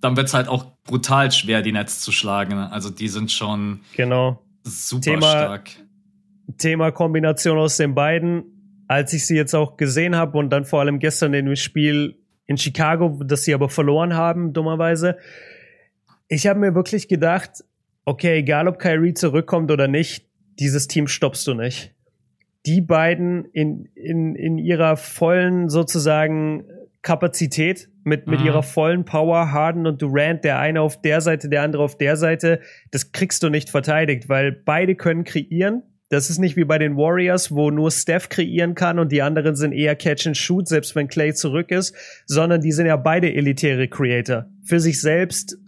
dann wird's halt auch brutal schwer, die Nets zu schlagen. Also die sind schon genau. super Thema, stark. Thema Kombination aus den beiden. Als ich sie jetzt auch gesehen habe und dann vor allem gestern in dem Spiel in Chicago, das sie aber verloren haben, dummerweise, ich habe mir wirklich gedacht, okay, egal ob Kyrie zurückkommt oder nicht, dieses Team stoppst du nicht. Die beiden in, in, in ihrer vollen sozusagen Kapazität, mit, mit mhm. ihrer vollen Power, Harden und Durant, der eine auf der Seite, der andere auf der Seite, das kriegst du nicht verteidigt, weil beide können kreieren, das ist nicht wie bei den Warriors, wo nur Steph kreieren kann und die anderen sind eher Catch and Shoot, selbst wenn Clay zurück ist, sondern die sind ja beide elitäre Creator. Für sich selbst,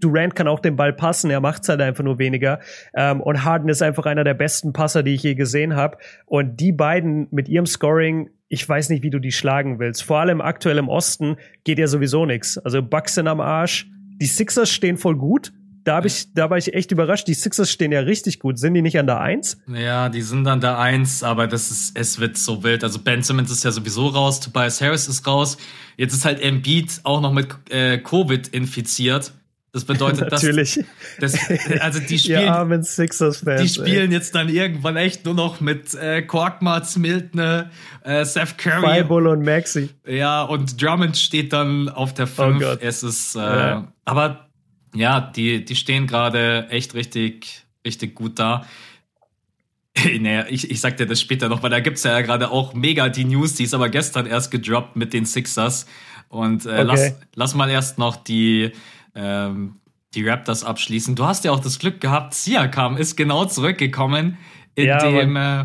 Durant kann auch den Ball passen, er macht's halt einfach nur weniger. Ähm, und Harden ist einfach einer der besten Passer, die ich je gesehen habe. Und die beiden mit ihrem Scoring ich weiß nicht, wie du die schlagen willst. Vor allem aktuell im Osten geht ja sowieso nichts. Also Bucks sind am Arsch. Die Sixers stehen voll gut, da, hab ich, da war ich echt überrascht. Die Sixers stehen ja richtig gut. Sind die nicht an der Eins? Ja, die sind an der Eins, aber das ist, es wird so wild. Also Ben Simmons ist ja sowieso raus, Tobias Harris ist raus. Jetzt ist halt Embiid auch noch mit äh, Covid infiziert. Das bedeutet, *laughs* dass, Natürlich. das, also die *laughs* spielen, die spielen jetzt dann irgendwann echt nur noch mit äh, Korkmaz, Miltner, äh, Seth Curry. Fireball und Maxi. Ja, und Drummond steht dann auf der 5. Gott. es ist, äh, Ja. aber ja, die, die stehen gerade echt richtig, richtig gut da. *laughs* naja, ich, ich sag dir das später noch, weil da gibt's ja gerade auch mega die News, die ist aber gestern erst gedroppt mit den Sixers. Und äh, Okay. lass, lass mal erst noch die, ähm, die Raptors abschließen. Du hast ja auch das Glück gehabt, Siakam ist genau zurückgekommen, in Ja, dem äh,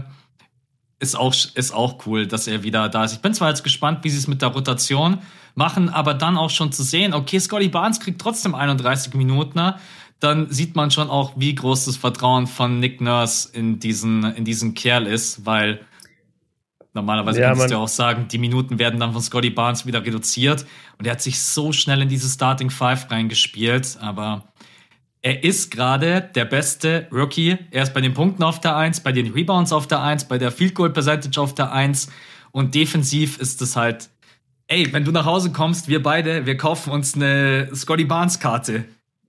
ist auch, ist auch cool, dass er wieder da ist. Ich bin zwar jetzt gespannt, wie sie es mit der Rotation machen, aber dann auch schon zu sehen, okay, Scotty Barnes kriegt trotzdem 31 Minuten, ne? dann sieht man schon auch, wie groß das Vertrauen von Nick Nurse in diesen, in diesen Kerl ist, weil normalerweise Ja, kannst du ja auch sagen, die Minuten werden dann von Scotty Barnes wieder reduziert und er hat sich so schnell in diese Starting Five reingespielt, aber er ist gerade der beste Rookie. Er ist bei den Punkten auf der 1, bei den Rebounds auf der 1, bei der Field Goal Percentage auf der 1 und defensiv ist es halt, ey, wenn du nach Hause kommst, wir beide, wir kaufen uns eine Scotty Barnes Karte.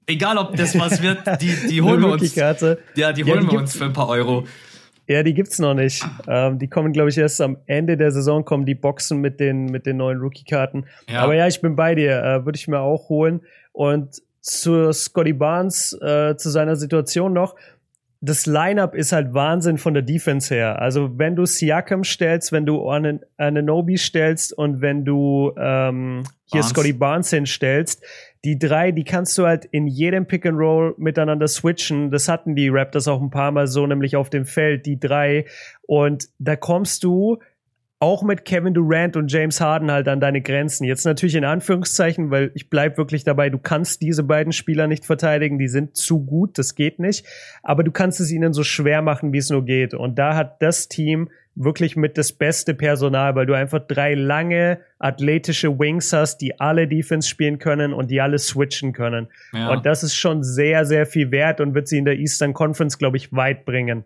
Egal, ob das was wird, die, die *laughs* holen wir uns. Ja, die Ja, holen die wir uns für ein paar Euro. Ja, die gibt's noch nicht. Ähm, die kommen, glaube ich, erst am Ende der Saison kommen die Boxen mit den mit den neuen Rookie-Karten. Ja. Aber ja, ich bin bei dir. Äh, Würde ich mir auch holen. Und zu Scotty Barnes, äh, zu seiner Situation noch. Das Lineup ist halt Wahnsinn von der Defense her. Also wenn du Siakam stellst, wenn du Anen- Ananobi stellst und wenn du ähm, hier Barnes. Scotty Barnes hinstellst, die drei, die kannst du halt in jedem Pick and Roll miteinander switchen. Das hatten die Raptors auch ein paar Mal so, nämlich auf dem Feld, die drei. Und da kommst du auch mit Kevin Durant und James Harden halt an deine Grenzen. Jetzt natürlich in Anführungszeichen, weil ich bleib wirklich dabei, du kannst diese beiden Spieler nicht verteidigen, die sind zu gut, das geht nicht. Aber du kannst es ihnen so schwer machen, wie es nur geht. Und da hat das Team wirklich mit das beste Personal, weil du einfach drei lange athletische Wings hast, die alle Defense spielen können und die alle switchen können. Ja. Und das ist schon sehr, sehr viel wert und wird sie in der Eastern Conference, glaube ich, weit bringen.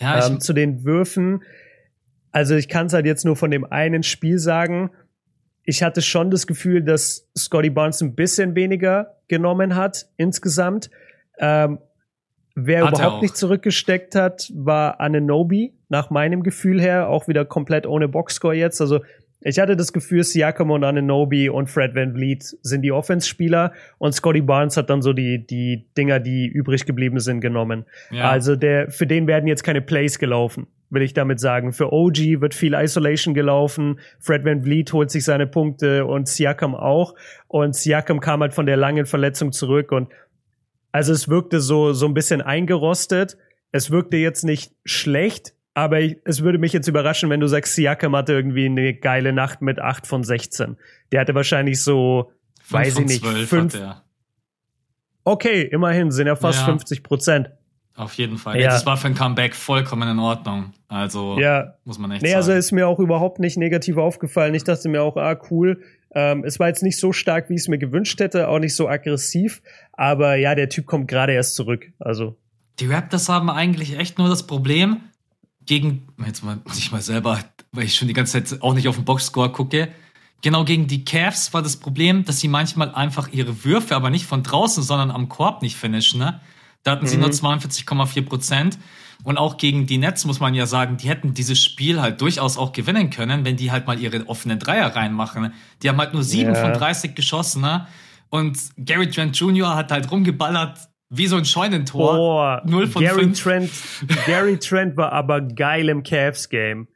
Ja, Ähm, zu den Würfen, also ich kann es halt jetzt nur von dem einen Spiel sagen. Ich hatte schon das Gefühl, dass Scotty Barnes ein bisschen weniger genommen hat insgesamt. Ähm, wer Hat er überhaupt nicht zurückgesteckt hat, war Ananobi, nach meinem Gefühl her, auch wieder komplett ohne Boxscore jetzt. Also ich hatte das Gefühl, Siakam und Ananobi und Fred Van Vliet sind die Offense-Spieler und Scotty Barnes hat dann so die, die Dinger, die übrig geblieben sind, genommen. Ja. Also der, für den werden jetzt keine Plays gelaufen, will ich damit sagen. Für OG wird viel Isolation gelaufen. Fred Van Vliet holt sich seine Punkte und Siakam auch. Und Siakam kam halt von der langen Verletzung zurück und also es wirkte so, so ein bisschen eingerostet. Es wirkte jetzt nicht schlecht, aber ich, es würde mich jetzt überraschen, wenn du sagst, Siakam hatte irgendwie eine geile Nacht mit 8 von 16. Der hatte wahrscheinlich so, weiß ich nicht, zwölf fünf. hat er. Okay, immerhin sind ja fast Ja. 50 Prozent. Auf jeden Fall. Ja. Das war für ein Comeback vollkommen in Ordnung. Also Ja, muss man echt Nee, also sagen. ist mir auch überhaupt nicht negativ aufgefallen. Ich dachte mir auch, ah, cool. Ähm, es war jetzt nicht so stark, wie ich es mir gewünscht hätte, auch nicht so aggressiv. Aber ja, der Typ kommt gerade erst zurück. Also, Die Raptors haben eigentlich echt nur das Problem gegen, jetzt mal, ich mal selber, weil ich schon die ganze Zeit auch nicht auf den Boxscore gucke. Genau gegen die Cavs war das Problem, dass sie manchmal einfach ihre Würfe, aber nicht von draußen, sondern am Korb nicht finishen. Ne? Da hatten sie nur 42,4 Prozent. Und auch gegen die Nets muss man ja sagen, die hätten dieses Spiel halt durchaus auch gewinnen können, wenn die halt mal ihre offenen Dreier reinmachen. Die haben halt nur sieben Ja. von 30 geschossen. Ne? Und Gary Trent Jr. hat halt rumgeballert wie so ein Scheunentor. boah, Null von Gary fünf. Trent, *laughs* Gary Trent war aber geil im Cavs-Game.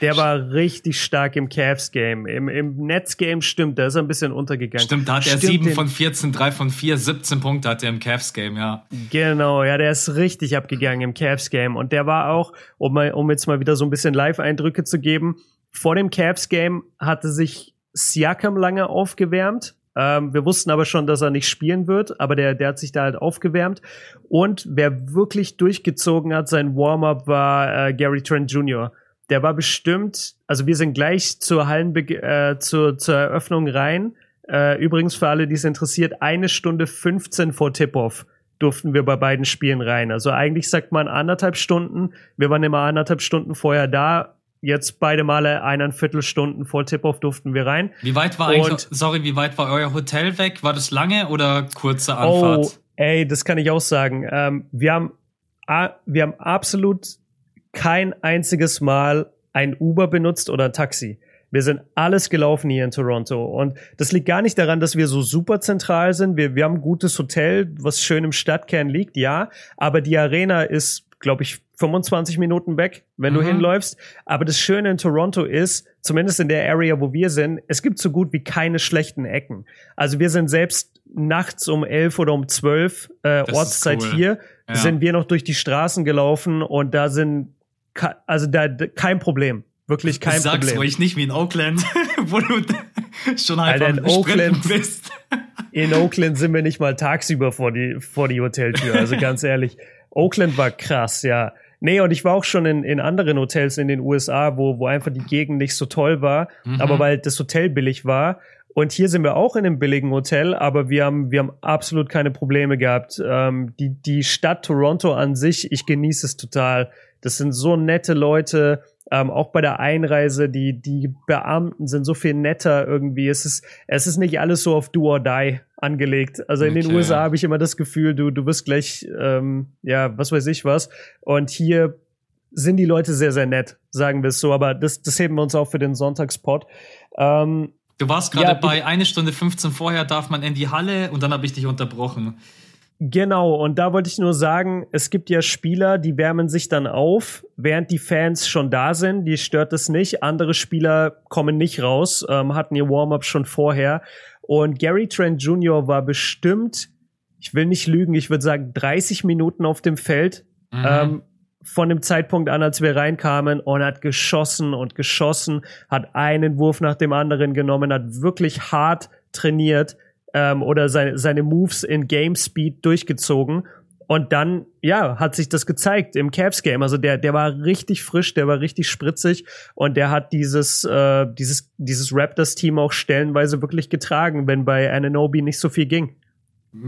Der war richtig stark im Cavs-Game. Im, im Nets-Game stimmt, da ist er ein bisschen untergegangen. Stimmt, da hat er Stimmt, 7 den- von 14, 3 von 4, 17 Punkte hat er im Cavs-Game, ja. Genau, ja, der ist richtig abgegangen im Cavs-Game. Und der war auch, um, um jetzt mal wieder so ein bisschen Live-Eindrücke zu geben, vor dem Cavs-Game hatte sich Siakam lange aufgewärmt. Ähm, wir wussten aber schon, dass er nicht spielen wird, aber der, der hat sich da halt aufgewärmt. Und wer wirklich durchgezogen hat, sein Warm-up war äh, Gary Trent Jr. Der war bestimmt, also wir sind gleich zur Hallenbe äh, zur, zur Eröffnung rein. Äh, übrigens für alle, die es interessiert, eine Stunde 15 vor Tip-Off durften wir bei beiden Spielen rein. Also eigentlich sagt man anderthalb Stunden. Wir waren immer anderthalb Stunden vorher da. Jetzt beide Male eineinviertel Stunden vor Tip-Off durften wir rein. Wie weit war eigentlich, sorry, wie weit war euer Hotel weg? War das lange oder kurze Anfahrt? Oh, ey, das kann ich auch sagen. Ähm, wir haben, wir haben absolut kein einziges Mal ein Uber benutzt oder ein Taxi. Wir sind alles gelaufen hier in Toronto. Und das liegt gar nicht daran, dass wir so super zentral sind. Wir, wir haben ein gutes Hotel, was schön im Stadtkern liegt, ja. Aber die Arena ist, glaube ich, 25 Minuten weg, wenn mhm. du hinläufst. Aber das Schöne in Toronto ist, zumindest in der Area, wo wir sind, es gibt so gut wie keine schlechten Ecken. Also wir sind selbst nachts um elf oder um zwölf äh, Ortszeit cool. hier, ja. sind wir noch durch die Straßen gelaufen und da sind, also da kein Problem. Wirklich kein Sag's Problem. Sag's ruhig nicht wie in Oakland, *laughs* wo du schon einfach Alter, in Oakland bist. in Oakland sind wir nicht mal tagsüber vor die, vor die Hoteltür. Also *laughs* ganz ehrlich, Oakland war krass, ja. Nee, und ich war auch schon in, in anderen Hotels in den USA, wo, wo einfach die Gegend nicht so toll war, mhm. aber weil das Hotel billig war. Und hier sind wir auch in einem billigen Hotel, aber wir haben, wir haben absolut keine Probleme gehabt. Ähm, die, die Stadt Toronto an sich, ich genieße es total. Das sind so nette Leute ähm, auch bei der Einreise, die, die Beamten sind so viel netter irgendwie. Es ist, es ist nicht alles so auf Do or Die angelegt. Also in okay. den USA habe ich immer das Gefühl, du, du wirst gleich, ähm, ja, was weiß ich was. Und hier sind die Leute sehr, sehr nett, sagen wir es so. Aber das, das heben wir uns auch für den Sonntagspot. Ähm, du warst gerade ja, bei eine Stunde 15 vorher darf man in die Halle und dann habe ich dich unterbrochen. Genau, und da wollte ich nur sagen, es gibt ja Spieler, die wärmen sich dann auf, während die Fans schon da sind, die stört es nicht. Andere Spieler kommen nicht raus, ähm, hatten ihr Warm-up schon vorher. Und Gary Trent Jr. war bestimmt, ich will nicht lügen, ich würde sagen 30 Minuten auf dem Feld. Mhm. Ähm, von dem Zeitpunkt an, als wir reinkamen und hat geschossen und geschossen, hat einen Wurf nach dem anderen genommen, hat wirklich hart trainiert ähm, oder seine, seine Moves in Game Speed durchgezogen. Und dann, ja, hat sich das gezeigt im Cavs Game. Also der, der war richtig frisch, der war richtig spritzig und der hat dieses, äh, dieses, dieses Raptors-Team auch stellenweise wirklich getragen, wenn bei Ananobi nicht so viel ging.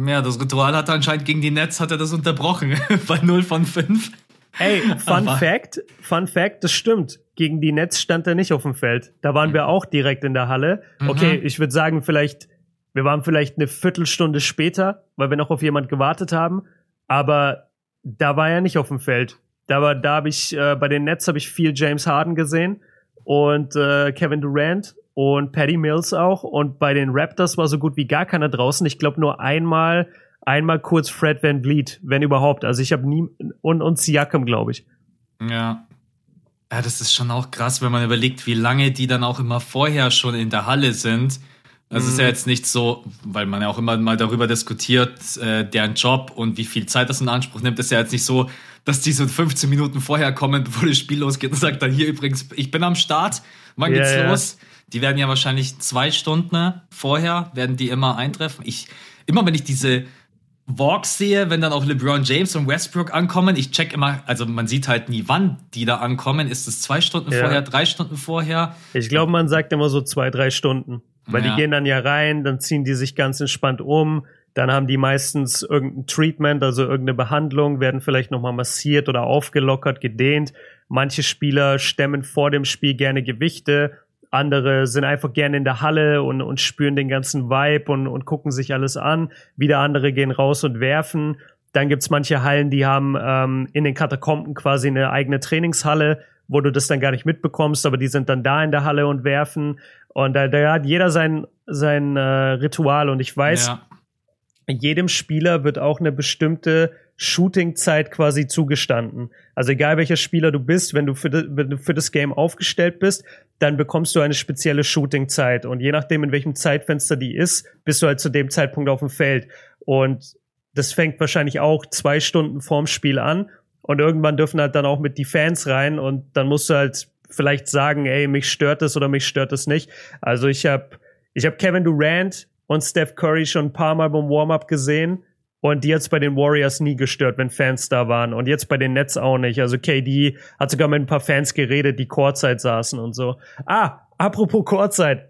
Ja, das Ritual hat anscheinend gegen die Nets hat er das unterbrochen *laughs* bei 0 von 5. Ey, Fun Aber Fact, Fun Fact, das stimmt. Gegen die Nets stand er nicht auf dem Feld. Da waren wir auch direkt in der Halle. Okay, mhm. ich würde sagen, vielleicht wir waren vielleicht eine Viertelstunde später, weil wir noch auf jemand gewartet haben, aber da war er nicht auf dem Feld. Da war, da habe ich äh, bei den Nets habe ich viel James Harden gesehen und äh, Kevin Durant und Patty Mills auch und bei den Raptors war so gut wie gar keiner draußen. Ich glaube nur einmal einmal kurz Fred Van Vliet, wenn überhaupt. Also ich habe nie und und Siakam, glaube ich. Ja. Ja, das ist schon auch krass, wenn man überlegt, wie lange die dann auch immer vorher schon in der Halle sind also es ist ja mhm. jetzt nicht so, weil man ja auch immer mal darüber diskutiert, äh, deren Job und wie viel Zeit das in Anspruch nimmt, ist ja jetzt nicht so, dass die so 15 Minuten vorher kommen, *laughs* bevor das Spiel losgeht und sagt dann hier übrigens, ich bin am Start, wann yeah, geht's los? Die werden ja wahrscheinlich zwei Stunden vorher, werden die immer eintreffen. Ich, immer wenn ich diese Walks sehe, wenn dann auch LeBron James und Westbrook ankommen, ich check immer, also man sieht halt nie, wann die da ankommen. Ist es zwei Stunden ja. vorher, drei Stunden vorher? Ich glaube, man sagt immer so zwei, drei Stunden. Weil ja. die gehen dann ja rein, dann ziehen die sich ganz entspannt um, dann haben die meistens irgendein Treatment, also irgendeine Behandlung, werden vielleicht nochmal massiert oder aufgelockert, gedehnt. Manche Spieler stemmen vor dem Spiel gerne Gewichte, andere sind einfach gerne in der Halle und, und spüren den ganzen Vibe und, und gucken sich alles an. Wieder andere gehen raus und werfen. Dann gibt's manche Hallen, die haben ähm, in den Katakomben quasi eine eigene Trainingshalle, wo du das dann gar nicht mitbekommst, aber die sind dann da in der Halle und werfen. Und da, da hat jeder sein, sein äh, Ritual. Und ich weiß, ja. jedem Spieler wird auch eine bestimmte Shooting-Zeit quasi zugestanden. Also egal welcher Spieler du bist, wenn du für, de, wenn du für das Game aufgestellt bist, dann bekommst du eine spezielle Shooting-Zeit. Und je nachdem, in welchem Zeitfenster die ist, bist du halt zu dem Zeitpunkt auf dem Feld. Und das fängt wahrscheinlich auch zwei Stunden vorm Spiel an. Und irgendwann dürfen halt dann auch mit die Fans rein und dann musst du halt vielleicht sagen, ey, mich stört das oder mich stört das nicht. Also ich habe ich hab Kevin Durant und Steph Curry schon ein paar Mal beim Warm-up gesehen und die hat's bei den Warriors nie gestört, wenn Fans da waren und jetzt bei den Nets auch nicht. Also KD hat sogar mit ein paar Fans geredet, die Courtside saßen und so. Ah, apropos Courtside.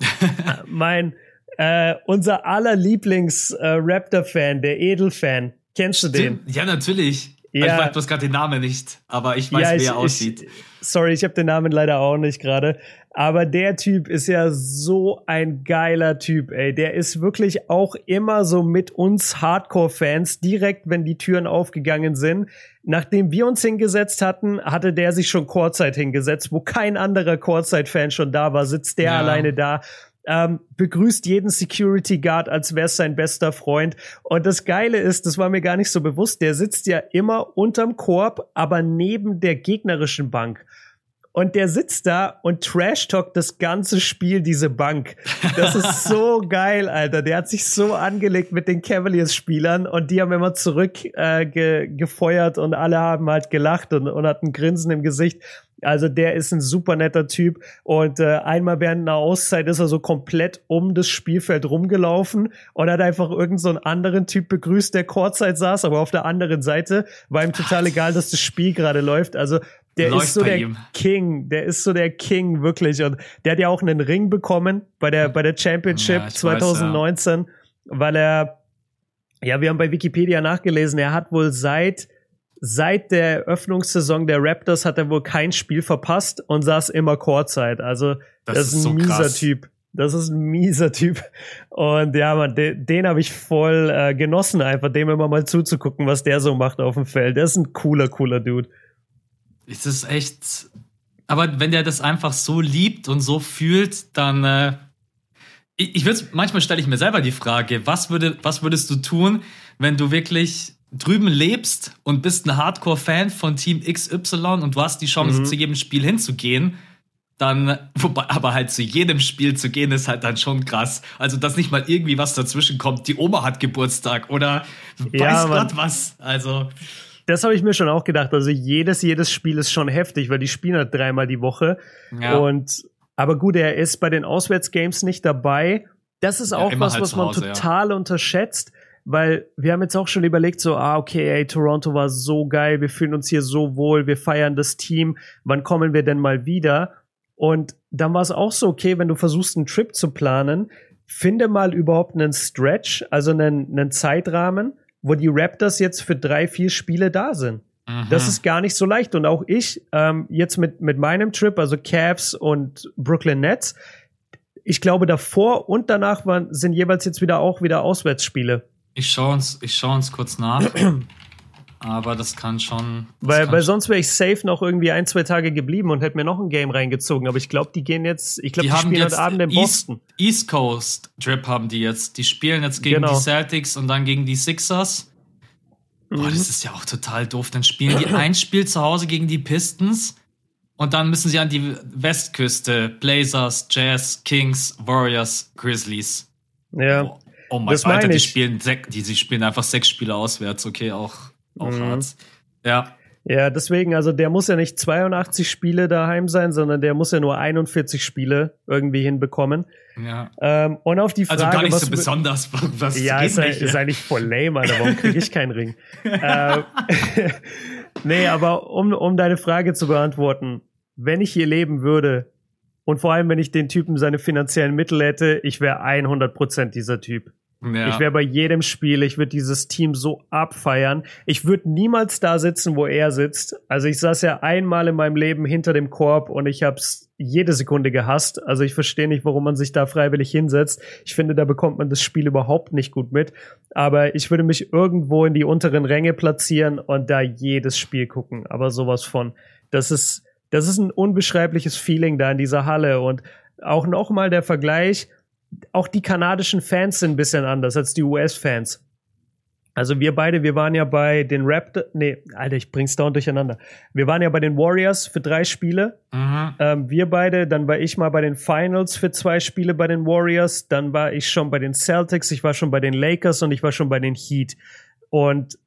*laughs* mein äh, unser aller Lieblings äh, Raptor-Fan, der Edel-Fan. Kennst du den? Ja, natürlich. Ja. Ich weiß bloß gerade den Namen nicht, aber ich weiß, ja, ich, wie er aussieht. Ich, sorry, ich habe den Namen leider auch nicht gerade. Aber der Typ ist ja so ein geiler Typ, ey. Der ist wirklich auch immer so mit uns Hardcore-Fans direkt, wenn die Türen aufgegangen sind. Nachdem wir uns hingesetzt hatten, hatte der sich schon Chorzeit hingesetzt, wo kein anderer Chorzeit-Fan schon da war, sitzt der ja. alleine da ähm, begrüßt jeden Security Guard, als wäre es sein bester Freund. Und das Geile ist, das war mir gar nicht so bewusst, der sitzt ja immer unterm Korb, aber neben der gegnerischen Bank. Und der sitzt da und trash-talkt das ganze Spiel, diese Bank. Das ist so *laughs* geil, Alter. Der hat sich so angelegt mit den Cavaliers-Spielern und die haben immer zurück äh, ge gefeuert und alle haben halt gelacht und, und hatten Grinsen im Gesicht. Also der ist ein super netter Typ und äh, einmal während einer Auszeit ist er so komplett um das Spielfeld rumgelaufen und hat einfach irgendeinen so anderen Typ begrüßt, der Kurzzeit saß, aber auf der anderen Seite war ihm total egal, dass das Spiel gerade läuft. Also der Läuft ist so der ihm. King, der ist so der King wirklich und der hat ja auch einen Ring bekommen bei der bei der Championship ja, 2019, weiß, ja. weil er ja, wir haben bei Wikipedia nachgelesen, er hat wohl seit seit der Eröffnungssaison der Raptors hat er wohl kein Spiel verpasst und saß immer Chorzeit. Also das, das ist ein so mieser krass. Typ. Das ist ein mieser Typ. Und ja, man, den, den habe ich voll äh, genossen, einfach dem immer mal zuzugucken, was der so macht auf dem Feld. Der ist ein cooler, cooler Dude. Es ist echt. Aber wenn der das einfach so liebt und so fühlt, dann. Äh, ich, ich würde manchmal stelle ich mir selber die Frage, was würde, was würdest du tun, wenn du wirklich drüben lebst und bist ein Hardcore-Fan von Team XY und du hast die Chance, mhm. zu jedem Spiel hinzugehen, dann, wobei, aber halt zu jedem Spiel zu gehen, ist halt dann schon krass. Also, dass nicht mal irgendwie was dazwischen kommt, die Oma hat Geburtstag oder ja, weiß Gott was. Also. Das habe ich mir schon auch gedacht. Also jedes, jedes Spiel ist schon heftig, weil die spielen halt dreimal die Woche. Ja. Und, aber gut, er ist bei den Auswärtsgames nicht dabei. Das ist auch ja, was, halt was man Hause, total unterschätzt weil wir haben jetzt auch schon überlegt, so, ah, okay, ey, Toronto war so geil, wir fühlen uns hier so wohl, wir feiern das Team, wann kommen wir denn mal wieder? Und dann war es auch so, okay, wenn du versuchst, einen Trip zu planen, finde mal überhaupt einen Stretch, also einen, einen Zeitrahmen, wo die Raptors jetzt für drei, vier Spiele da sind. Mhm. Das ist gar nicht so leicht. Und auch ich, ähm, jetzt mit, mit meinem Trip, also Cavs und Brooklyn Nets, ich glaube, davor und danach waren, sind jeweils jetzt wieder auch wieder Auswärtsspiele. Ich schaue uns, ich schau uns kurz nach. *clears throat* Aber das kann schon. Das weil, kann weil sonst wäre ich safe noch irgendwie ein, zwei Tage geblieben und hätte mir noch ein Game reingezogen. Aber ich glaube, die gehen jetzt, ich glaube, die, die spielen heute Abend in Boston. East, East Coast Drip haben die jetzt. Die spielen jetzt gegen genau. die Celtics und dann gegen die Sixers. Mhm. Boah, das ist ja auch total doof. Dann spielen die ein Spiel zu Hause gegen die Pistons und dann müssen sie an die Westküste. Blazers, Jazz, Kings, Warriors, Grizzlies. Ja. Boah. Oh mein Gott, Alter, die spielen, die, die spielen einfach sechs Spiele auswärts, okay, auch, auch mhm. hart. Ja. Ja, deswegen, also der muss ja nicht 82 Spiele daheim sein, sondern der muss ja nur 41 Spiele irgendwie hinbekommen. Ja. Ähm, und auf die Frage. Also gar nicht so besonders. *laughs* Was ja, ist, nicht, ist eigentlich voll lame, Alter. Warum kriege ich keinen Ring? *laughs* ähm, *laughs* nee, aber um, um deine Frage zu beantworten, wenn ich hier leben würde, und vor allem, wenn ich den Typen seine finanziellen Mittel hätte, ich wäre 100% dieser Typ. Ja. Ich wäre bei jedem Spiel, ich würde dieses Team so abfeiern. Ich würde niemals da sitzen, wo er sitzt. Also ich saß ja einmal in meinem Leben hinter dem Korb und ich hab's jede Sekunde gehasst. Also ich verstehe nicht, warum man sich da freiwillig hinsetzt. Ich finde, da bekommt man das Spiel überhaupt nicht gut mit. Aber ich würde mich irgendwo in die unteren Ränge platzieren und da jedes Spiel gucken. Aber sowas von. Das ist, das ist ein unbeschreibliches Feeling da in dieser Halle und auch nochmal der Vergleich auch die kanadischen Fans sind ein bisschen anders als die US-Fans. Also wir beide, wir waren ja bei den Raptors, nee, Alter, ich bring's dauernd durcheinander. Wir waren ja bei den Warriors für drei Spiele. Mhm. Ähm, wir beide, dann war ich mal bei den Finals für zwei Spiele bei den Warriors, dann war ich schon bei den Celtics, ich war schon bei den Lakers und ich war schon bei den Heat. Und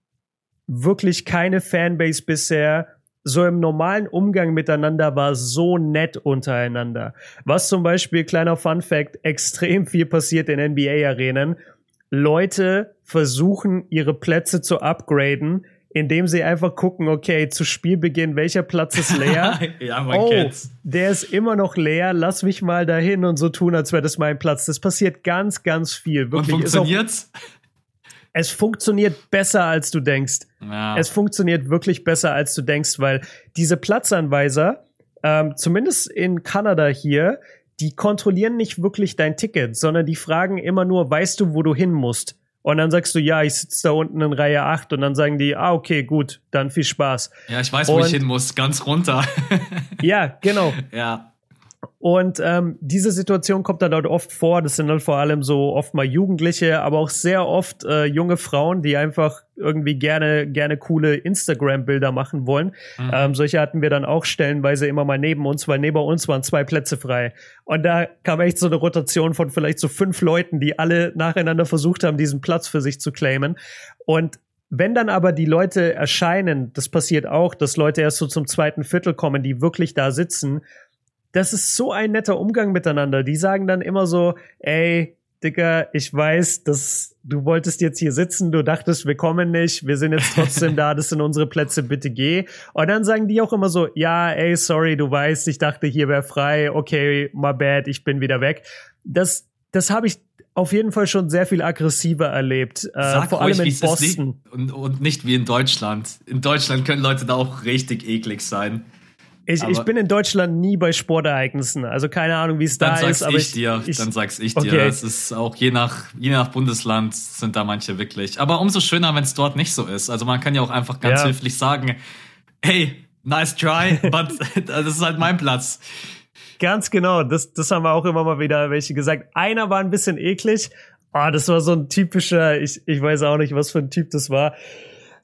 wirklich keine Fanbase bisher, so im normalen Umgang miteinander war so nett untereinander. Was zum Beispiel, kleiner Fun Fact, extrem viel passiert in NBA-Arenen. Leute versuchen, ihre Plätze zu upgraden, indem sie einfach gucken, okay, zu Spielbeginn, welcher Platz ist leer? *laughs* ja, man oh, kennt's. der ist immer noch leer, lass mich mal dahin und so tun, als wäre das mein Platz. Das passiert ganz, ganz viel. Wirklich. Und funktioniert's? Es funktioniert besser, als du denkst. Ja. Es funktioniert wirklich besser, als du denkst, weil diese Platzanweiser, ähm, zumindest in Kanada hier, die kontrollieren nicht wirklich dein Ticket, sondern die fragen immer nur, weißt du, wo du hin musst? Und dann sagst du, ja, ich sitze da unten in Reihe 8 und dann sagen die, ah, okay, gut, dann viel Spaß. ja, ich weiß, wo Und- ich hin muss, ganz runter. Ja, genau. *laughs* ja. Und ähm, diese Situation kommt dann dort oft vor. Das sind dann vor allem so oft mal Jugendliche, aber auch sehr oft äh, junge Frauen, die einfach irgendwie gerne gerne coole Instagram-Bilder machen wollen. Ähm, solche hatten wir dann auch stellenweise immer mal neben uns, weil neben uns waren zwei Plätze frei. Und da kam echt so eine Rotation von vielleicht so fünf Leuten, die alle nacheinander versucht haben, diesen Platz für sich zu claimen. Und wenn dann aber die Leute erscheinen, das passiert auch, dass Leute erst so zum zweiten Viertel kommen, die wirklich da sitzen, das ist so ein netter Umgang miteinander. Die sagen dann immer so, ey, Dicker, ich weiß, dass du wolltest jetzt hier sitzen, du dachtest, wir kommen nicht, wir sind jetzt trotzdem *laughs* da, das sind unsere Plätze, bitte geh. Und dann sagen die auch immer so, ja, ey, sorry, du weißt, ich dachte, hier wäre frei, okay, my bad, ich bin wieder weg. Das, das habe ich auf jeden Fall schon sehr viel aggressiver erlebt, äh, Sag vor ruhig, allem in Boston. und, und nicht wie in Deutschland. In Deutschland können Leute da auch richtig eklig sein. Ich, ich bin in Deutschland nie bei Sportereignissen, also keine Ahnung, wie es da ist, aber ich, dir, ich, dann sag's ich dir. Okay. Es ist auch je nach, je nach Bundesland sind da manche wirklich. Aber umso schöner, wenn es dort nicht so ist. Also man kann ja auch einfach ganz Ja. höflich sagen, hey, nice try, *laughs* but *laughs* das ist halt mein Platz. Ganz genau, das, das haben wir auch immer mal wieder welche gesagt. Einer war ein bisschen eklig. Ah, das war so ein typischer, ich, ich weiß auch nicht, was für ein Typ das war.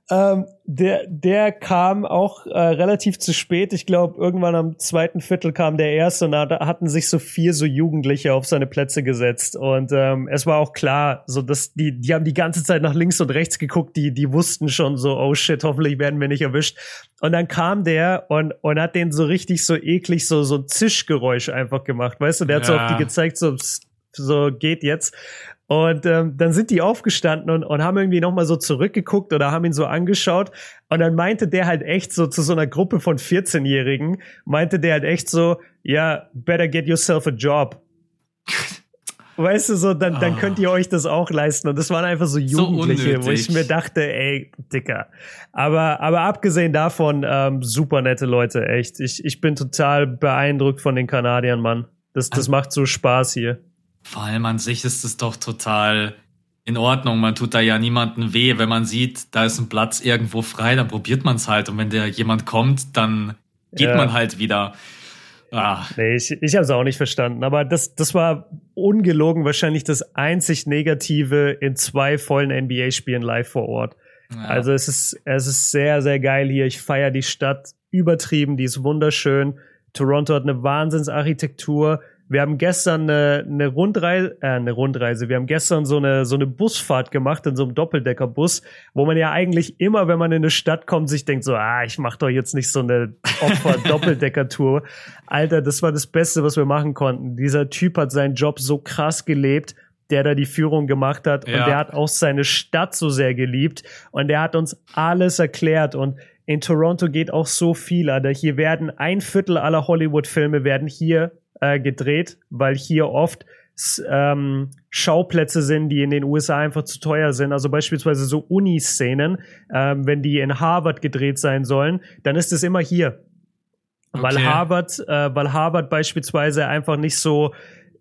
Ähm, der, der kam auch äh, relativ zu spät. Ich glaube, irgendwann am zweiten Viertel kam der erste und da hatten sich so vier so Jugendliche auf seine Plätze gesetzt. Und ähm, es war auch klar, so dass die, die haben die ganze Zeit nach links und rechts geguckt, die, die wussten schon so, oh shit, hoffentlich werden wir nicht erwischt. Und dann kam der und, und hat den so richtig so eklig so, so ein Zischgeräusch einfach gemacht. Weißt du, der hat so Ja. auf die gezeigt, so, psst, so geht jetzt. Und ähm, dann sind die aufgestanden und, und haben irgendwie nochmal so zurückgeguckt oder haben ihn so angeschaut. Und dann meinte der halt echt so zu so einer Gruppe von 14-Jährigen, meinte der halt echt so, ja, better get yourself a job. *laughs* Weißt du, so, dann, dann Ah. könnt ihr euch das auch leisten. Und das waren einfach so So Jugendliche, wo ich mir dachte, ey, Dicker. Aber, aber abgesehen davon, ähm, super nette Leute, echt. Ich, ich bin total beeindruckt von den Kanadiern, Mann. Das, das macht so Spaß hier. Vor allem an sich ist es doch total in Ordnung. Man tut da ja niemanden weh. Wenn man sieht, da ist ein Platz irgendwo frei, dann probiert man es halt. Und wenn der jemand kommt, dann geht Ja. man halt wieder. Ah, Nee, ich, ich habe es auch nicht verstanden. Aber das, das war ungelogen wahrscheinlich das einzig Negative in zwei vollen NBA-Spielen live vor Ort. ja. Also es ist, es ist sehr, sehr geil hier. Ich feiere die Stadt übertrieben, die ist wunderschön. Toronto hat eine Wahnsinnsarchitektur. Wir haben gestern eine, eine Rundreise, äh, eine Rundreise. Wir haben gestern so eine so eine Busfahrt gemacht in so einem Doppeldeckerbus, wo man ja eigentlich immer, wenn man in eine Stadt kommt, sich denkt so, ah, ich mach doch jetzt nicht so eine Opfer-Doppeldeckertour. *laughs* Alter, das war das Beste, was wir machen konnten. Dieser Typ hat seinen Job so krass gelebt, der da die Führung gemacht hat Ja. und der hat auch seine Stadt so sehr geliebt und der hat uns alles erklärt und in Toronto geht auch so viel, Alter. Hier werden ein Viertel aller Hollywood-Filme werden hier äh, gedreht, weil hier oft ähm, Schauplätze sind, die in den USA einfach zu teuer sind. Also beispielsweise so Uniszenen, ähm, wenn die in Harvard gedreht sein sollen, dann ist es immer hier. Weil Okay. Harvard, äh, weil Harvard beispielsweise einfach nicht so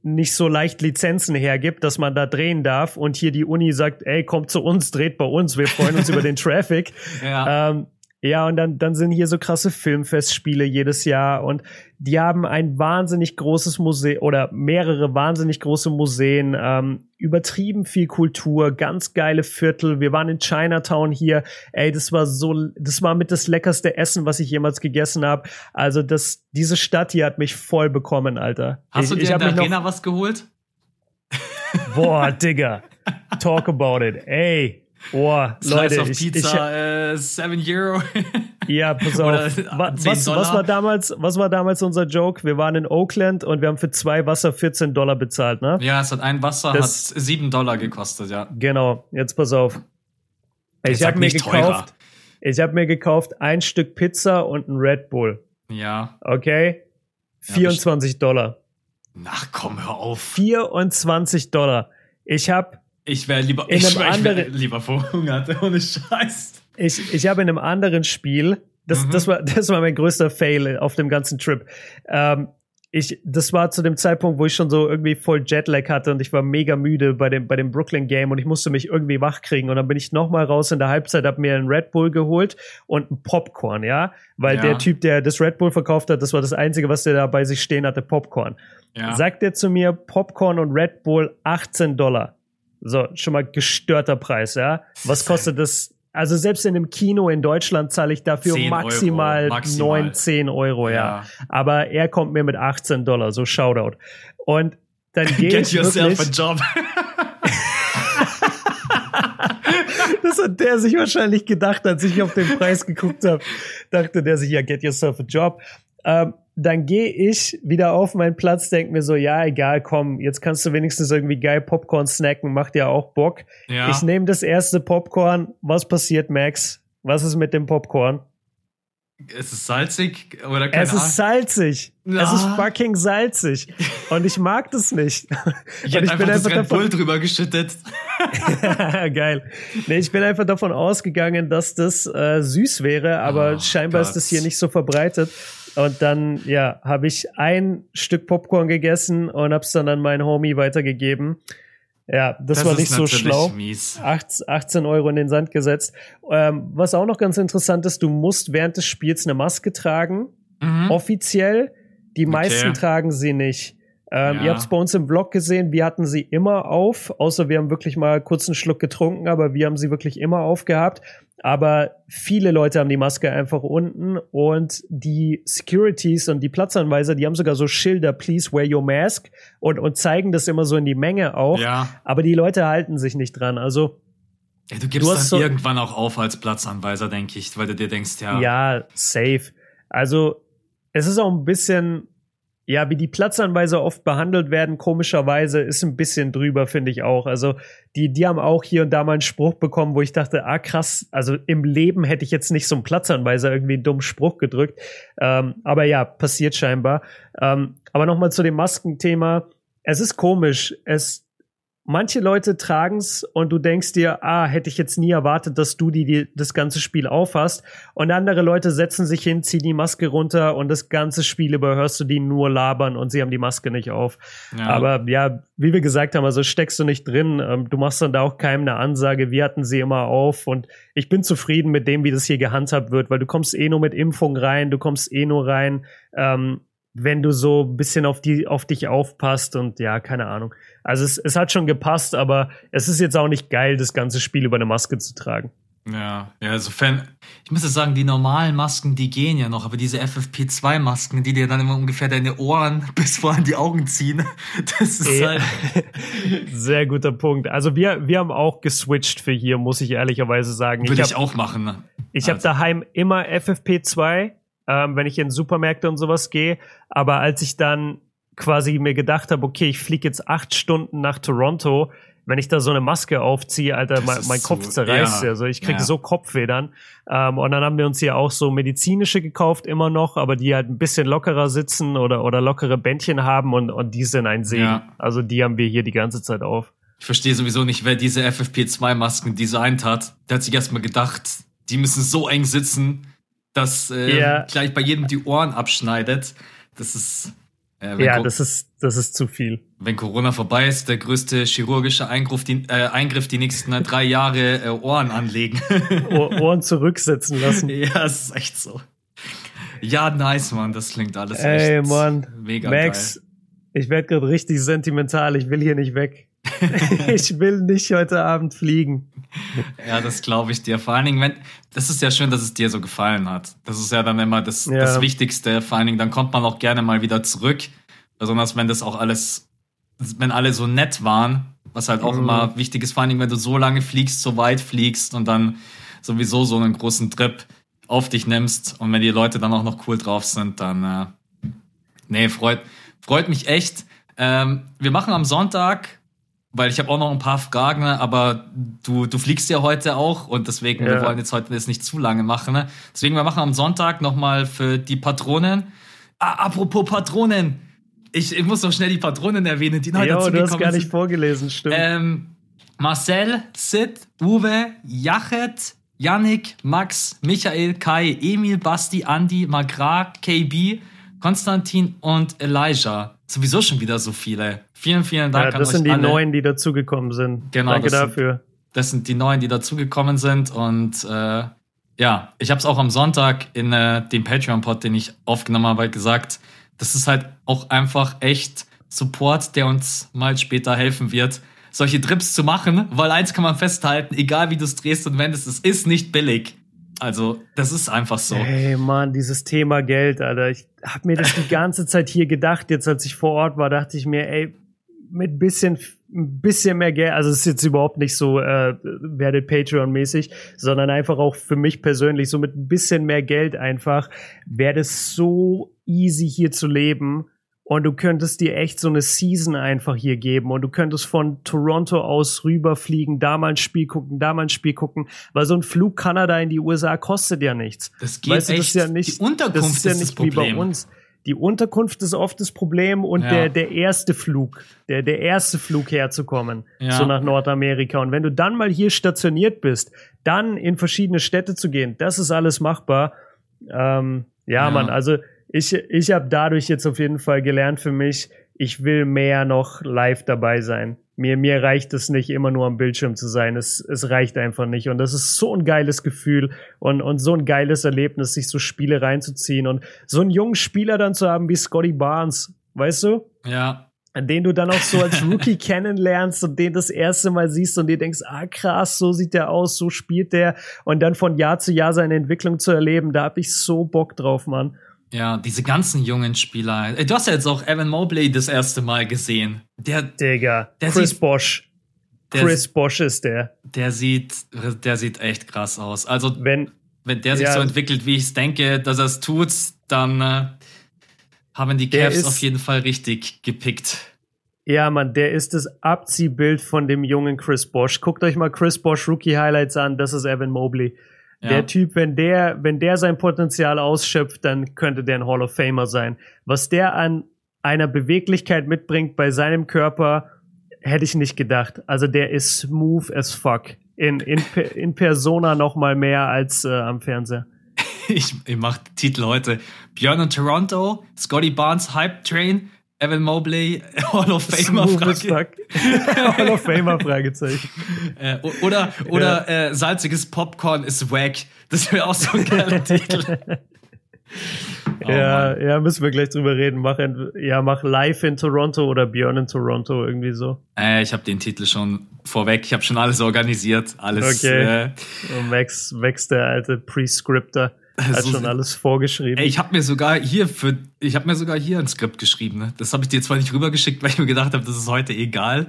nicht so leicht Lizenzen hergibt, dass man da drehen darf und hier die Uni sagt, ey, kommt zu uns, dreht bei uns, wir freuen uns über den *laughs* Traffic. ja. Ähm, ja, und dann, dann sind hier so krasse Filmfestspiele jedes Jahr und die haben ein wahnsinnig großes Museum oder mehrere wahnsinnig große Museen, ähm, übertrieben viel Kultur, ganz geile Viertel. Wir waren in Chinatown hier. Ey, das war so, das war mit das leckerste Essen, was ich jemals gegessen habe. Also das, diese Stadt hier hat mich voll bekommen, Alter. Hast ich, du dir in der Arena was geholt? Boah, Digga. Talk about it. Ey. Boah, Slice Leute, of ich, ich, Pizza, äh, 7 Euro. *laughs* Ja, pass auf. Oder *laughs* Wa- 10 was, was war damals, was war damals unser Joke? Wir waren in Oakland und wir haben für zwei Wasser 14 Dollar bezahlt, ne? ja, es hat ein Wasser, Das- hat 7 Dollar gekostet, ja. Genau. Jetzt pass auf. Ich habe mir teurer. gekauft, ich habe mir gekauft ein Stück Pizza und ein Red Bull. Ja. Okay? Ja, 24 Dollar. Ach komm, hör auf. 24 Dollar. Ich habe Ich wäre lieber, In ich, wär, ich wär lieber verhungert, *laughs* ohne Scheiß. Ich, ich habe in einem anderen Spiel, das, Mhm. das, war, das war mein größter Fail auf dem ganzen Trip. Ähm, ich, das war zu dem Zeitpunkt, wo ich schon so irgendwie voll Jetlag hatte und ich war mega müde bei dem, bei dem Brooklyn Game und ich musste mich irgendwie wach kriegen. Und dann bin ich nochmal raus in der Halbzeit, hab mir einen Red Bull geholt und ein Popcorn, ja. Weil Ja. der Typ, der das Red Bull verkauft hat, das war das Einzige, was der da bei sich stehen hatte, Popcorn. Ja. Sagt er zu mir, Popcorn und Red Bull 18 Dollar. So, schon mal gestörter Preis, ja. Was kostet das? Also selbst in einem Kino in Deutschland zahle ich dafür 10 Euro, maximal, maximal. 9, 10 Euro, ja. Ja. Aber er kommt mir mit 18 Dollar, so Shoutout. Und dann *laughs* gehe Get yourself a wirklich, job. *laughs* das hat der sich wahrscheinlich gedacht, als ich auf den Preis geguckt habe, dachte der sich, ja, get yourself a job. Ähm, dann gehe ich wieder auf meinen Platz, denke mir so, ja, egal, komm, jetzt kannst du wenigstens irgendwie geil Popcorn snacken, macht ja auch Bock. Ja. Ich nehme das erste Popcorn. Was passiert, Max? Was ist mit dem Popcorn? Ist es salzig oder keine es ist salzig. Ja. Es ist fucking salzig. Und ich mag das nicht. *laughs* Ich hätte einfach das Red davon, Bull drüber geschüttet. *laughs* Geil. Nee, ich bin einfach davon ausgegangen, dass das äh, süß wäre, aber Oh scheinbar ist Gott. das hier nicht so verbreitet. Und dann, ja, habe ich ein Stück Popcorn gegessen und hab's dann an meinen Homie weitergegeben. Ja, das, war ist nicht so schlau. Mies. 8 18 Euro in den Sand gesetzt. Ähm, was auch noch ganz interessant ist, du musst während des Spiels eine Maske tragen. Mhm. Offiziell. Die meisten Okay. tragen sie nicht. Ähm, Ja. Ihr habt es bei uns im Blog gesehen, wir hatten sie immer auf, außer wir haben wirklich mal kurz einen Schluck getrunken, aber wir haben sie wirklich immer aufgehabt. Aber viele Leute haben die Maske einfach unten und die Securities und die Platzanweiser, die haben sogar so Schilder, please wear your mask und, und zeigen das immer so in die Menge auch. Ja. Aber die Leute halten sich nicht dran. Also ja. Du gibst Du dann so- irgendwann auch auf als Platzanweiser, denke ich, weil du dir denkst, ja. Ja, safe. Also, es ist auch ein bisschen, ja, wie die Platzanweiser oft behandelt werden, komischerweise, ist ein bisschen drüber, finde ich auch. Also, die, die haben auch hier und da mal einen Spruch bekommen, wo ich dachte, ah, krass, also im Leben hätte ich jetzt nicht so einen Platzanweiser irgendwie einen dummen Spruch gedrückt. Ähm, aber ja, passiert scheinbar. Ähm, aber nochmal zu dem Maskenthema. Es ist komisch. Es, manche Leute tragen's und du denkst dir, ah, hätte ich jetzt nie erwartet, dass du die, die das ganze Spiel aufhast. Und andere Leute setzen sich hin, ziehen die Maske runter und das ganze Spiel über hörst du die nur labern und sie haben die Maske nicht auf. Ja. Aber ja, wie wir gesagt haben, also steckst du nicht drin, ähm, du machst dann da auch keinem eine Ansage, wir hatten sie immer auf und ich bin zufrieden mit dem, wie das hier gehandhabt wird, weil du kommst eh nur mit Impfung rein, du kommst eh nur rein, ähm, wenn du so ein bisschen auf die, auf dich aufpasst und ja, keine Ahnung. Also es, es hat schon gepasst, aber es ist jetzt auch nicht geil, das ganze Spiel über eine Maske zu tragen. Ja, ja, insofern, ich muss sagen, die normalen Masken, die gehen ja noch, aber diese FFP2-Masken, die dir dann immer ungefähr deine Ohren *laughs* bis vor an die Augen ziehen, *laughs* das ist Ja. halt. *laughs* Sehr guter Punkt. Also wir, wir haben auch geswitcht für hier, muss ich ehrlicherweise sagen. Würde hab- ich auch machen. ne? Ich habe Also- daheim immer FFP2, ähm, wenn ich in Supermärkte und sowas gehe. Aber als ich dann quasi mir gedacht habe, okay, ich fliege jetzt acht Stunden nach Toronto, wenn ich da so eine Maske aufziehe, Alter, mein, mein so- Kopf zerreißt ja. Also ich kriege ja. so Kopfweh dann. Ähm, und dann haben wir uns hier auch so medizinische gekauft, immer noch, aber die halt ein bisschen lockerer sitzen oder, oder lockere Bändchen haben und, und die sind ein Segen. Ja. Also die haben wir hier die ganze Zeit auf. Ich verstehe sowieso nicht, wer diese FFP2-Masken designt hat. Der hat sich erstmal gedacht, die müssen so eng sitzen, dass äh, Ja. gleich bei jedem die Ohren abschneidet. Das ist. Äh, Ja, Co- das ist, das ist zu viel. wenn Corona vorbei ist, der größte chirurgische Eingriff die, äh, Eingriff die nächsten *laughs* drei Jahre äh, Ohren anlegen. *laughs* Ohr, Ohren zurücksetzen lassen. *laughs* ja, es ist echt so. Ja, nice, Mann. Das klingt alles Ey, echt Mann. mega Max, ich werde gerade richtig sentimental. Ich will hier nicht weg. *laughs* ich will nicht heute Abend fliegen. Ja, das glaube ich dir. Vor allen Dingen, wenn, das ist ja schön, dass es dir so gefallen hat. Das ist ja dann immer das, Ja. das Wichtigste. Vor allen Dingen, dann kommt man auch gerne mal wieder zurück. Besonders wenn das auch alles, wenn alle so nett waren, was halt auch Mhm. immer wichtig ist. Vor allen Dingen, wenn du so lange fliegst, so weit fliegst und dann sowieso so einen großen Trip auf dich nimmst und wenn die Leute dann auch noch cool drauf sind, dann äh, nee, freut, freut mich echt. Ähm, wir machen am Sonntag, weil ich habe auch noch ein paar Fragen, aber du, du fliegst ja heute auch und deswegen, wir Ja. wollen jetzt heute das nicht zu lange machen. Ne? Deswegen, wir machen am Sonntag nochmal für die Patronen. Ah, apropos Patronen. Ich, ich muss noch schnell die Patronen erwähnen, die neu Jo, dazu du hast gar nicht sind. vorgelesen, stimmt. Ähm, Marcel, Sid, Uwe, Jachet, Yannick, Max, Michael, Kai, Emil, Basti, Andi, Magra, KB, Konstantin und Elijah. Sowieso schon wieder so viele. Vielen, vielen Dank ja, das an sind euch die alle. neuen, die dazugekommen sind. Genau, Danke das sind- dafür. Das sind die neuen, die dazugekommen sind. Und äh, ja, ich habe es auch am Sonntag in äh, dem Patreon-Pod, den ich aufgenommen habe, gesagt, das ist halt auch einfach echt Support, der uns mal später helfen wird, solche Trips zu machen. Weil eins kann man festhalten, egal wie du es drehst und wendest, es ist nicht billig. Also, das ist einfach so. Hey Mann, dieses Thema Geld, Alter. Ich hab mir das die *laughs* ganze Zeit hier gedacht. Jetzt, als ich vor Ort war, dachte ich mir, ey, mit bisschen, ein bisschen mehr Geld, also es ist jetzt überhaupt nicht so, äh, werdet Patreon-mäßig, sondern einfach auch für mich persönlich, so mit ein bisschen mehr Geld einfach, wäre das so easy hier zu leben. Und du könntest dir echt so eine Season einfach hier geben und du könntest von Toronto aus rüberfliegen, da mal ein Spiel gucken, da mal ein Spiel gucken, weil so ein Flug Kanada in die USA kostet ja nichts. Das geht weißt du, das ist ja nicht, die Unterkunft das ist ja ist nicht das wie bei uns. Die Unterkunft ist oft das Problem und Ja. der, der erste Flug, der, der erste Flug herzukommen, Ja. so nach Nordamerika. Und wenn du dann mal hier stationiert bist, dann in verschiedene Städte zu gehen, das ist alles machbar. Ähm, ja, Ja. Mann, also ich, ich habe dadurch jetzt auf jeden Fall gelernt für mich, ich will mehr noch live dabei sein. Mir, mir reicht es nicht, immer nur am Bildschirm zu sein. Es, es reicht einfach nicht. Und das ist so ein geiles Gefühl und, und so ein geiles Erlebnis, sich so Spiele reinzuziehen und so einen jungen Spieler dann zu haben wie Scotty Barnes. Weißt du? Ja, an den du dann auch so als Rookie *laughs* kennenlernst und den das erste Mal siehst und dir denkst, ah krass, so sieht der aus, so spielt der und dann von Jahr zu Jahr seine Entwicklung zu erleben, da hab ich so Bock drauf, Mann. Ja, diese ganzen jungen Spieler. Ey, Du hast ja jetzt auch Evan Mobley das erste Mal gesehen. Der, Digga, Der Chris sieht- Bosch. der- Chris Bosch ist der. der sieht, der sieht echt krass aus. Also, Wenn, wenn der sich Ja. so entwickelt, wie ich es denke, dass er es tut, dann äh, haben die Cavs ist- auf jeden Fall richtig gepickt. ja, Mann, der ist das Abziehbild von dem jungen Chris Bosch. Guckt euch mal Chris Bosch Rookie Highlights an, das ist Evan Mobley. Ja. Der Typ, wenn der, wenn der sein Potenzial ausschöpft, dann könnte der ein Hall of Famer sein. Was der an einer Beweglichkeit mitbringt bei seinem Körper, hätte ich nicht gedacht. Also der ist smooth as fuck. In, in, in Persona noch mal mehr als äh, am Fernseher. *laughs* Ich, ich mach Titel heute. Björn und Toronto, Scotty Barnes Hype Train, Evan Mobley *laughs* Hall of Famer Smooth as Frage. fuck. *laughs* Hall of Famer Fragezeichen. Äh, oder oder äh, salziges Popcorn ist wack. Das wäre auch so ein geiler *laughs* Titel. Oh, ja, Mann. ja, müssen wir gleich drüber reden. Mach, ent- ja, mach live in Toronto oder Björn in Toronto irgendwie so. Äh, ich habe den Titel schon vorweg. Ich habe schon alles organisiert. Alles. Okay. Äh, Max, Max der alte Prescripter, hat So- schon alles vorgeschrieben. ey, ich habe mir sogar hier für, ich habe mir sogar hier ein Skript geschrieben. Ne? Das habe ich dir zwar nicht rübergeschickt, *laughs* weil ich mir gedacht habe, das ist heute egal.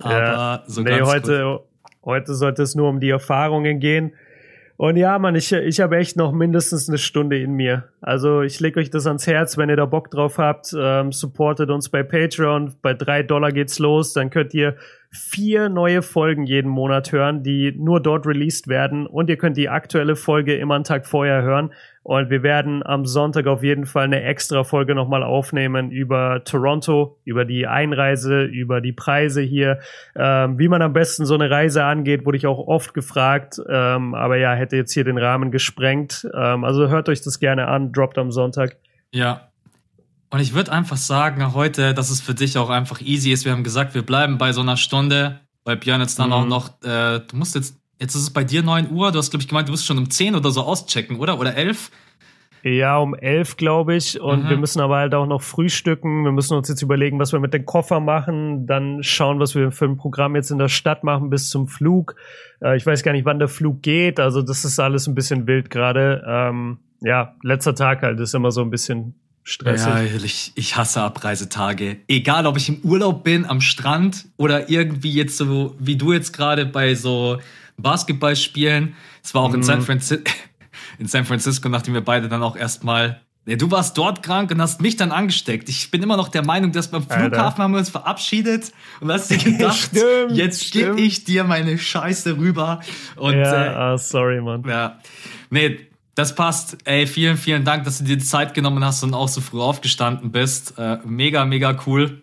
Aber so nee, heute, heute sollte es nur um die Erfahrungen gehen. Und ja, Mann, ich, ich habe echt noch mindestens eine Stunde in mir. Also ich lege euch das ans Herz, wenn ihr da Bock drauf habt. Ähm, supportet uns bei Patreon. Bei drei Dollar geht's los. Dann könnt ihr vier neue Folgen jeden Monat hören, die nur dort released werden. Und ihr könnt die aktuelle Folge immer einen Tag vorher hören. Und wir werden am Sonntag auf jeden Fall eine extra Folge nochmal aufnehmen über Toronto, über die Einreise, über die Preise hier, ähm, wie man am besten so eine Reise angeht, wurde ich auch oft gefragt. Ähm, aber ja, hätte jetzt hier den Rahmen gesprengt. Ähm, also hört euch das gerne an, droppt am Sonntag. Ja. Und ich würde einfach sagen, heute, dass es für dich auch einfach easy ist. Wir haben gesagt, wir bleiben bei so einer Stunde, weil Björn jetzt dann Mhm. auch noch, äh, du musst jetzt, jetzt ist es bei dir 9 Uhr, du hast, glaube ich, gemeint, du musst schon um 10 oder so auschecken, oder? Oder 11? Ja, um elf, glaube ich. Und Mhm. wir müssen aber halt auch noch frühstücken. Wir müssen uns jetzt überlegen, was wir mit dem Koffer machen. Dann schauen, was wir für ein Programm jetzt in der Stadt machen bis zum Flug. Äh, ich weiß gar nicht, wann der Flug geht. Also das ist alles ein bisschen wild gerade. Ähm, ja, letzter Tag halt ist immer so ein bisschen stressig. Ja, ich, ich hasse Abreisetage. Egal, ob ich im Urlaub bin, am Strand oder irgendwie jetzt so, wie du jetzt gerade bei so Basketballspielen. Es war auch in, San Francisco, *laughs* in San Francisco, nachdem wir beide dann auch erstmal. Ja, du warst dort krank und hast mich dann angesteckt. Ich bin immer noch der Meinung, dass beim Alter. Flughafen haben wir uns verabschiedet und hast dir gedacht, *laughs* Stimmt, jetzt gebe ich dir meine Scheiße rüber. Und ja, äh, ah, sorry, Mann. ja. Nee, das passt. Ey, vielen, vielen Dank, dass du dir die Zeit genommen hast und auch so früh aufgestanden bist. Äh, mega, mega cool.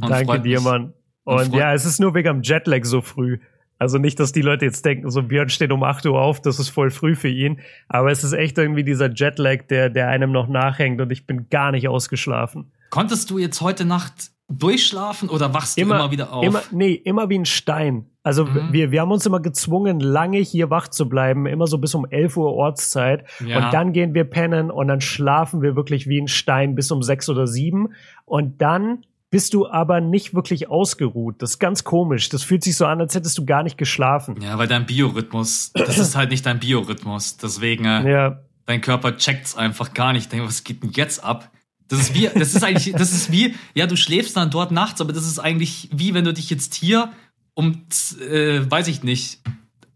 Und Danke dir, mich. Mann. Und ja, es ist nur wegen am Jetlag so früh. Also nicht, dass die Leute jetzt denken, so Björn steht um 8 Uhr auf, das ist voll früh für ihn. Aber es ist echt irgendwie dieser Jetlag, der, der einem noch nachhängt und ich bin gar nicht ausgeschlafen. Konntest du jetzt heute Nacht durchschlafen oder wachst immer, du immer wieder auf? Immer, nee, immer wie ein Stein. Also mhm. wir, wir haben uns immer gezwungen, lange hier wach zu bleiben, immer so bis um 11 Uhr Ortszeit. Ja. Und dann gehen wir pennen und dann schlafen wir wirklich wie ein Stein bis um 6 oder 7. Und dann bist du aber nicht wirklich ausgeruht. Das ist ganz komisch. Das fühlt sich so an, als hättest du gar nicht geschlafen. Ja, weil dein Biorhythmus, das ist halt nicht dein Biorhythmus. Deswegen, äh, ja. dein Körper checkt's einfach gar nicht. Denk, was geht denn jetzt ab? Das ist wie, das ist eigentlich, das ist wie, ja, du schläfst dann dort nachts, aber das ist eigentlich wie, wenn du dich jetzt hier um, äh, weiß ich nicht,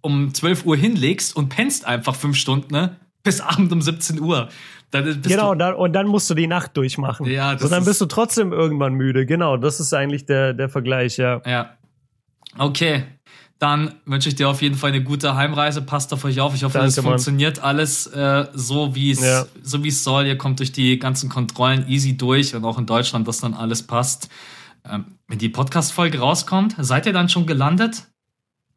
um 12 Uhr hinlegst und pennst einfach fünf Stunden, ne? Bis Abend um 17 Uhr. Genau, und dann, und dann, musst du die Nacht durchmachen. Ja, das so, dann bist du trotzdem irgendwann müde. Genau, das ist eigentlich der, der Vergleich, ja. Ja. Okay. Dann wünsche ich dir auf jeden Fall eine gute Heimreise. Passt auf euch auf. Ich hoffe, es funktioniert alles äh, so, wie es ja. so wie es soll. Ihr kommt durch die ganzen Kontrollen easy durch und auch in Deutschland, dass dann alles passt. Ähm, wenn die Podcast-Folge rauskommt, seid ihr dann schon gelandet?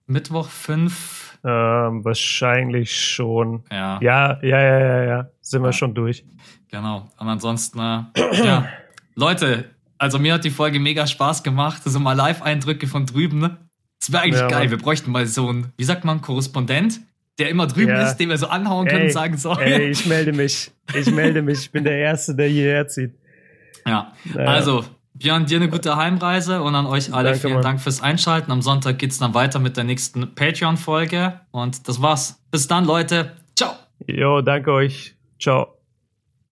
Mittwoch 5 ähm, wahrscheinlich schon. Ja. Ja, ja, ja, ja, ja. Sind wir schon durch. Genau. Und ansonsten, äh, ja. *clears throat* Leute, also mir hat die Folge mega Spaß gemacht. So mal Live-Eindrücke von drüben. Das wäre eigentlich ja, geil. Mann. Wir bräuchten mal so einen, wie sagt man, Korrespondent, der immer drüben ja. ist, den wir so anhauen können ey, und sagen so. Ey, ich melde mich. Ich melde mich. Ich bin der Erste, der hierher zieht. Ja. Naja. Also, Björn, dir eine gute Heimreise und an euch alle Danke, vielen Mann. Dank fürs Einschalten. Am Sonntag geht's dann weiter mit der nächsten Patreon-Folge. Und das war's. Bis dann, Leute. Ciao. Jo, danke euch. Ciao.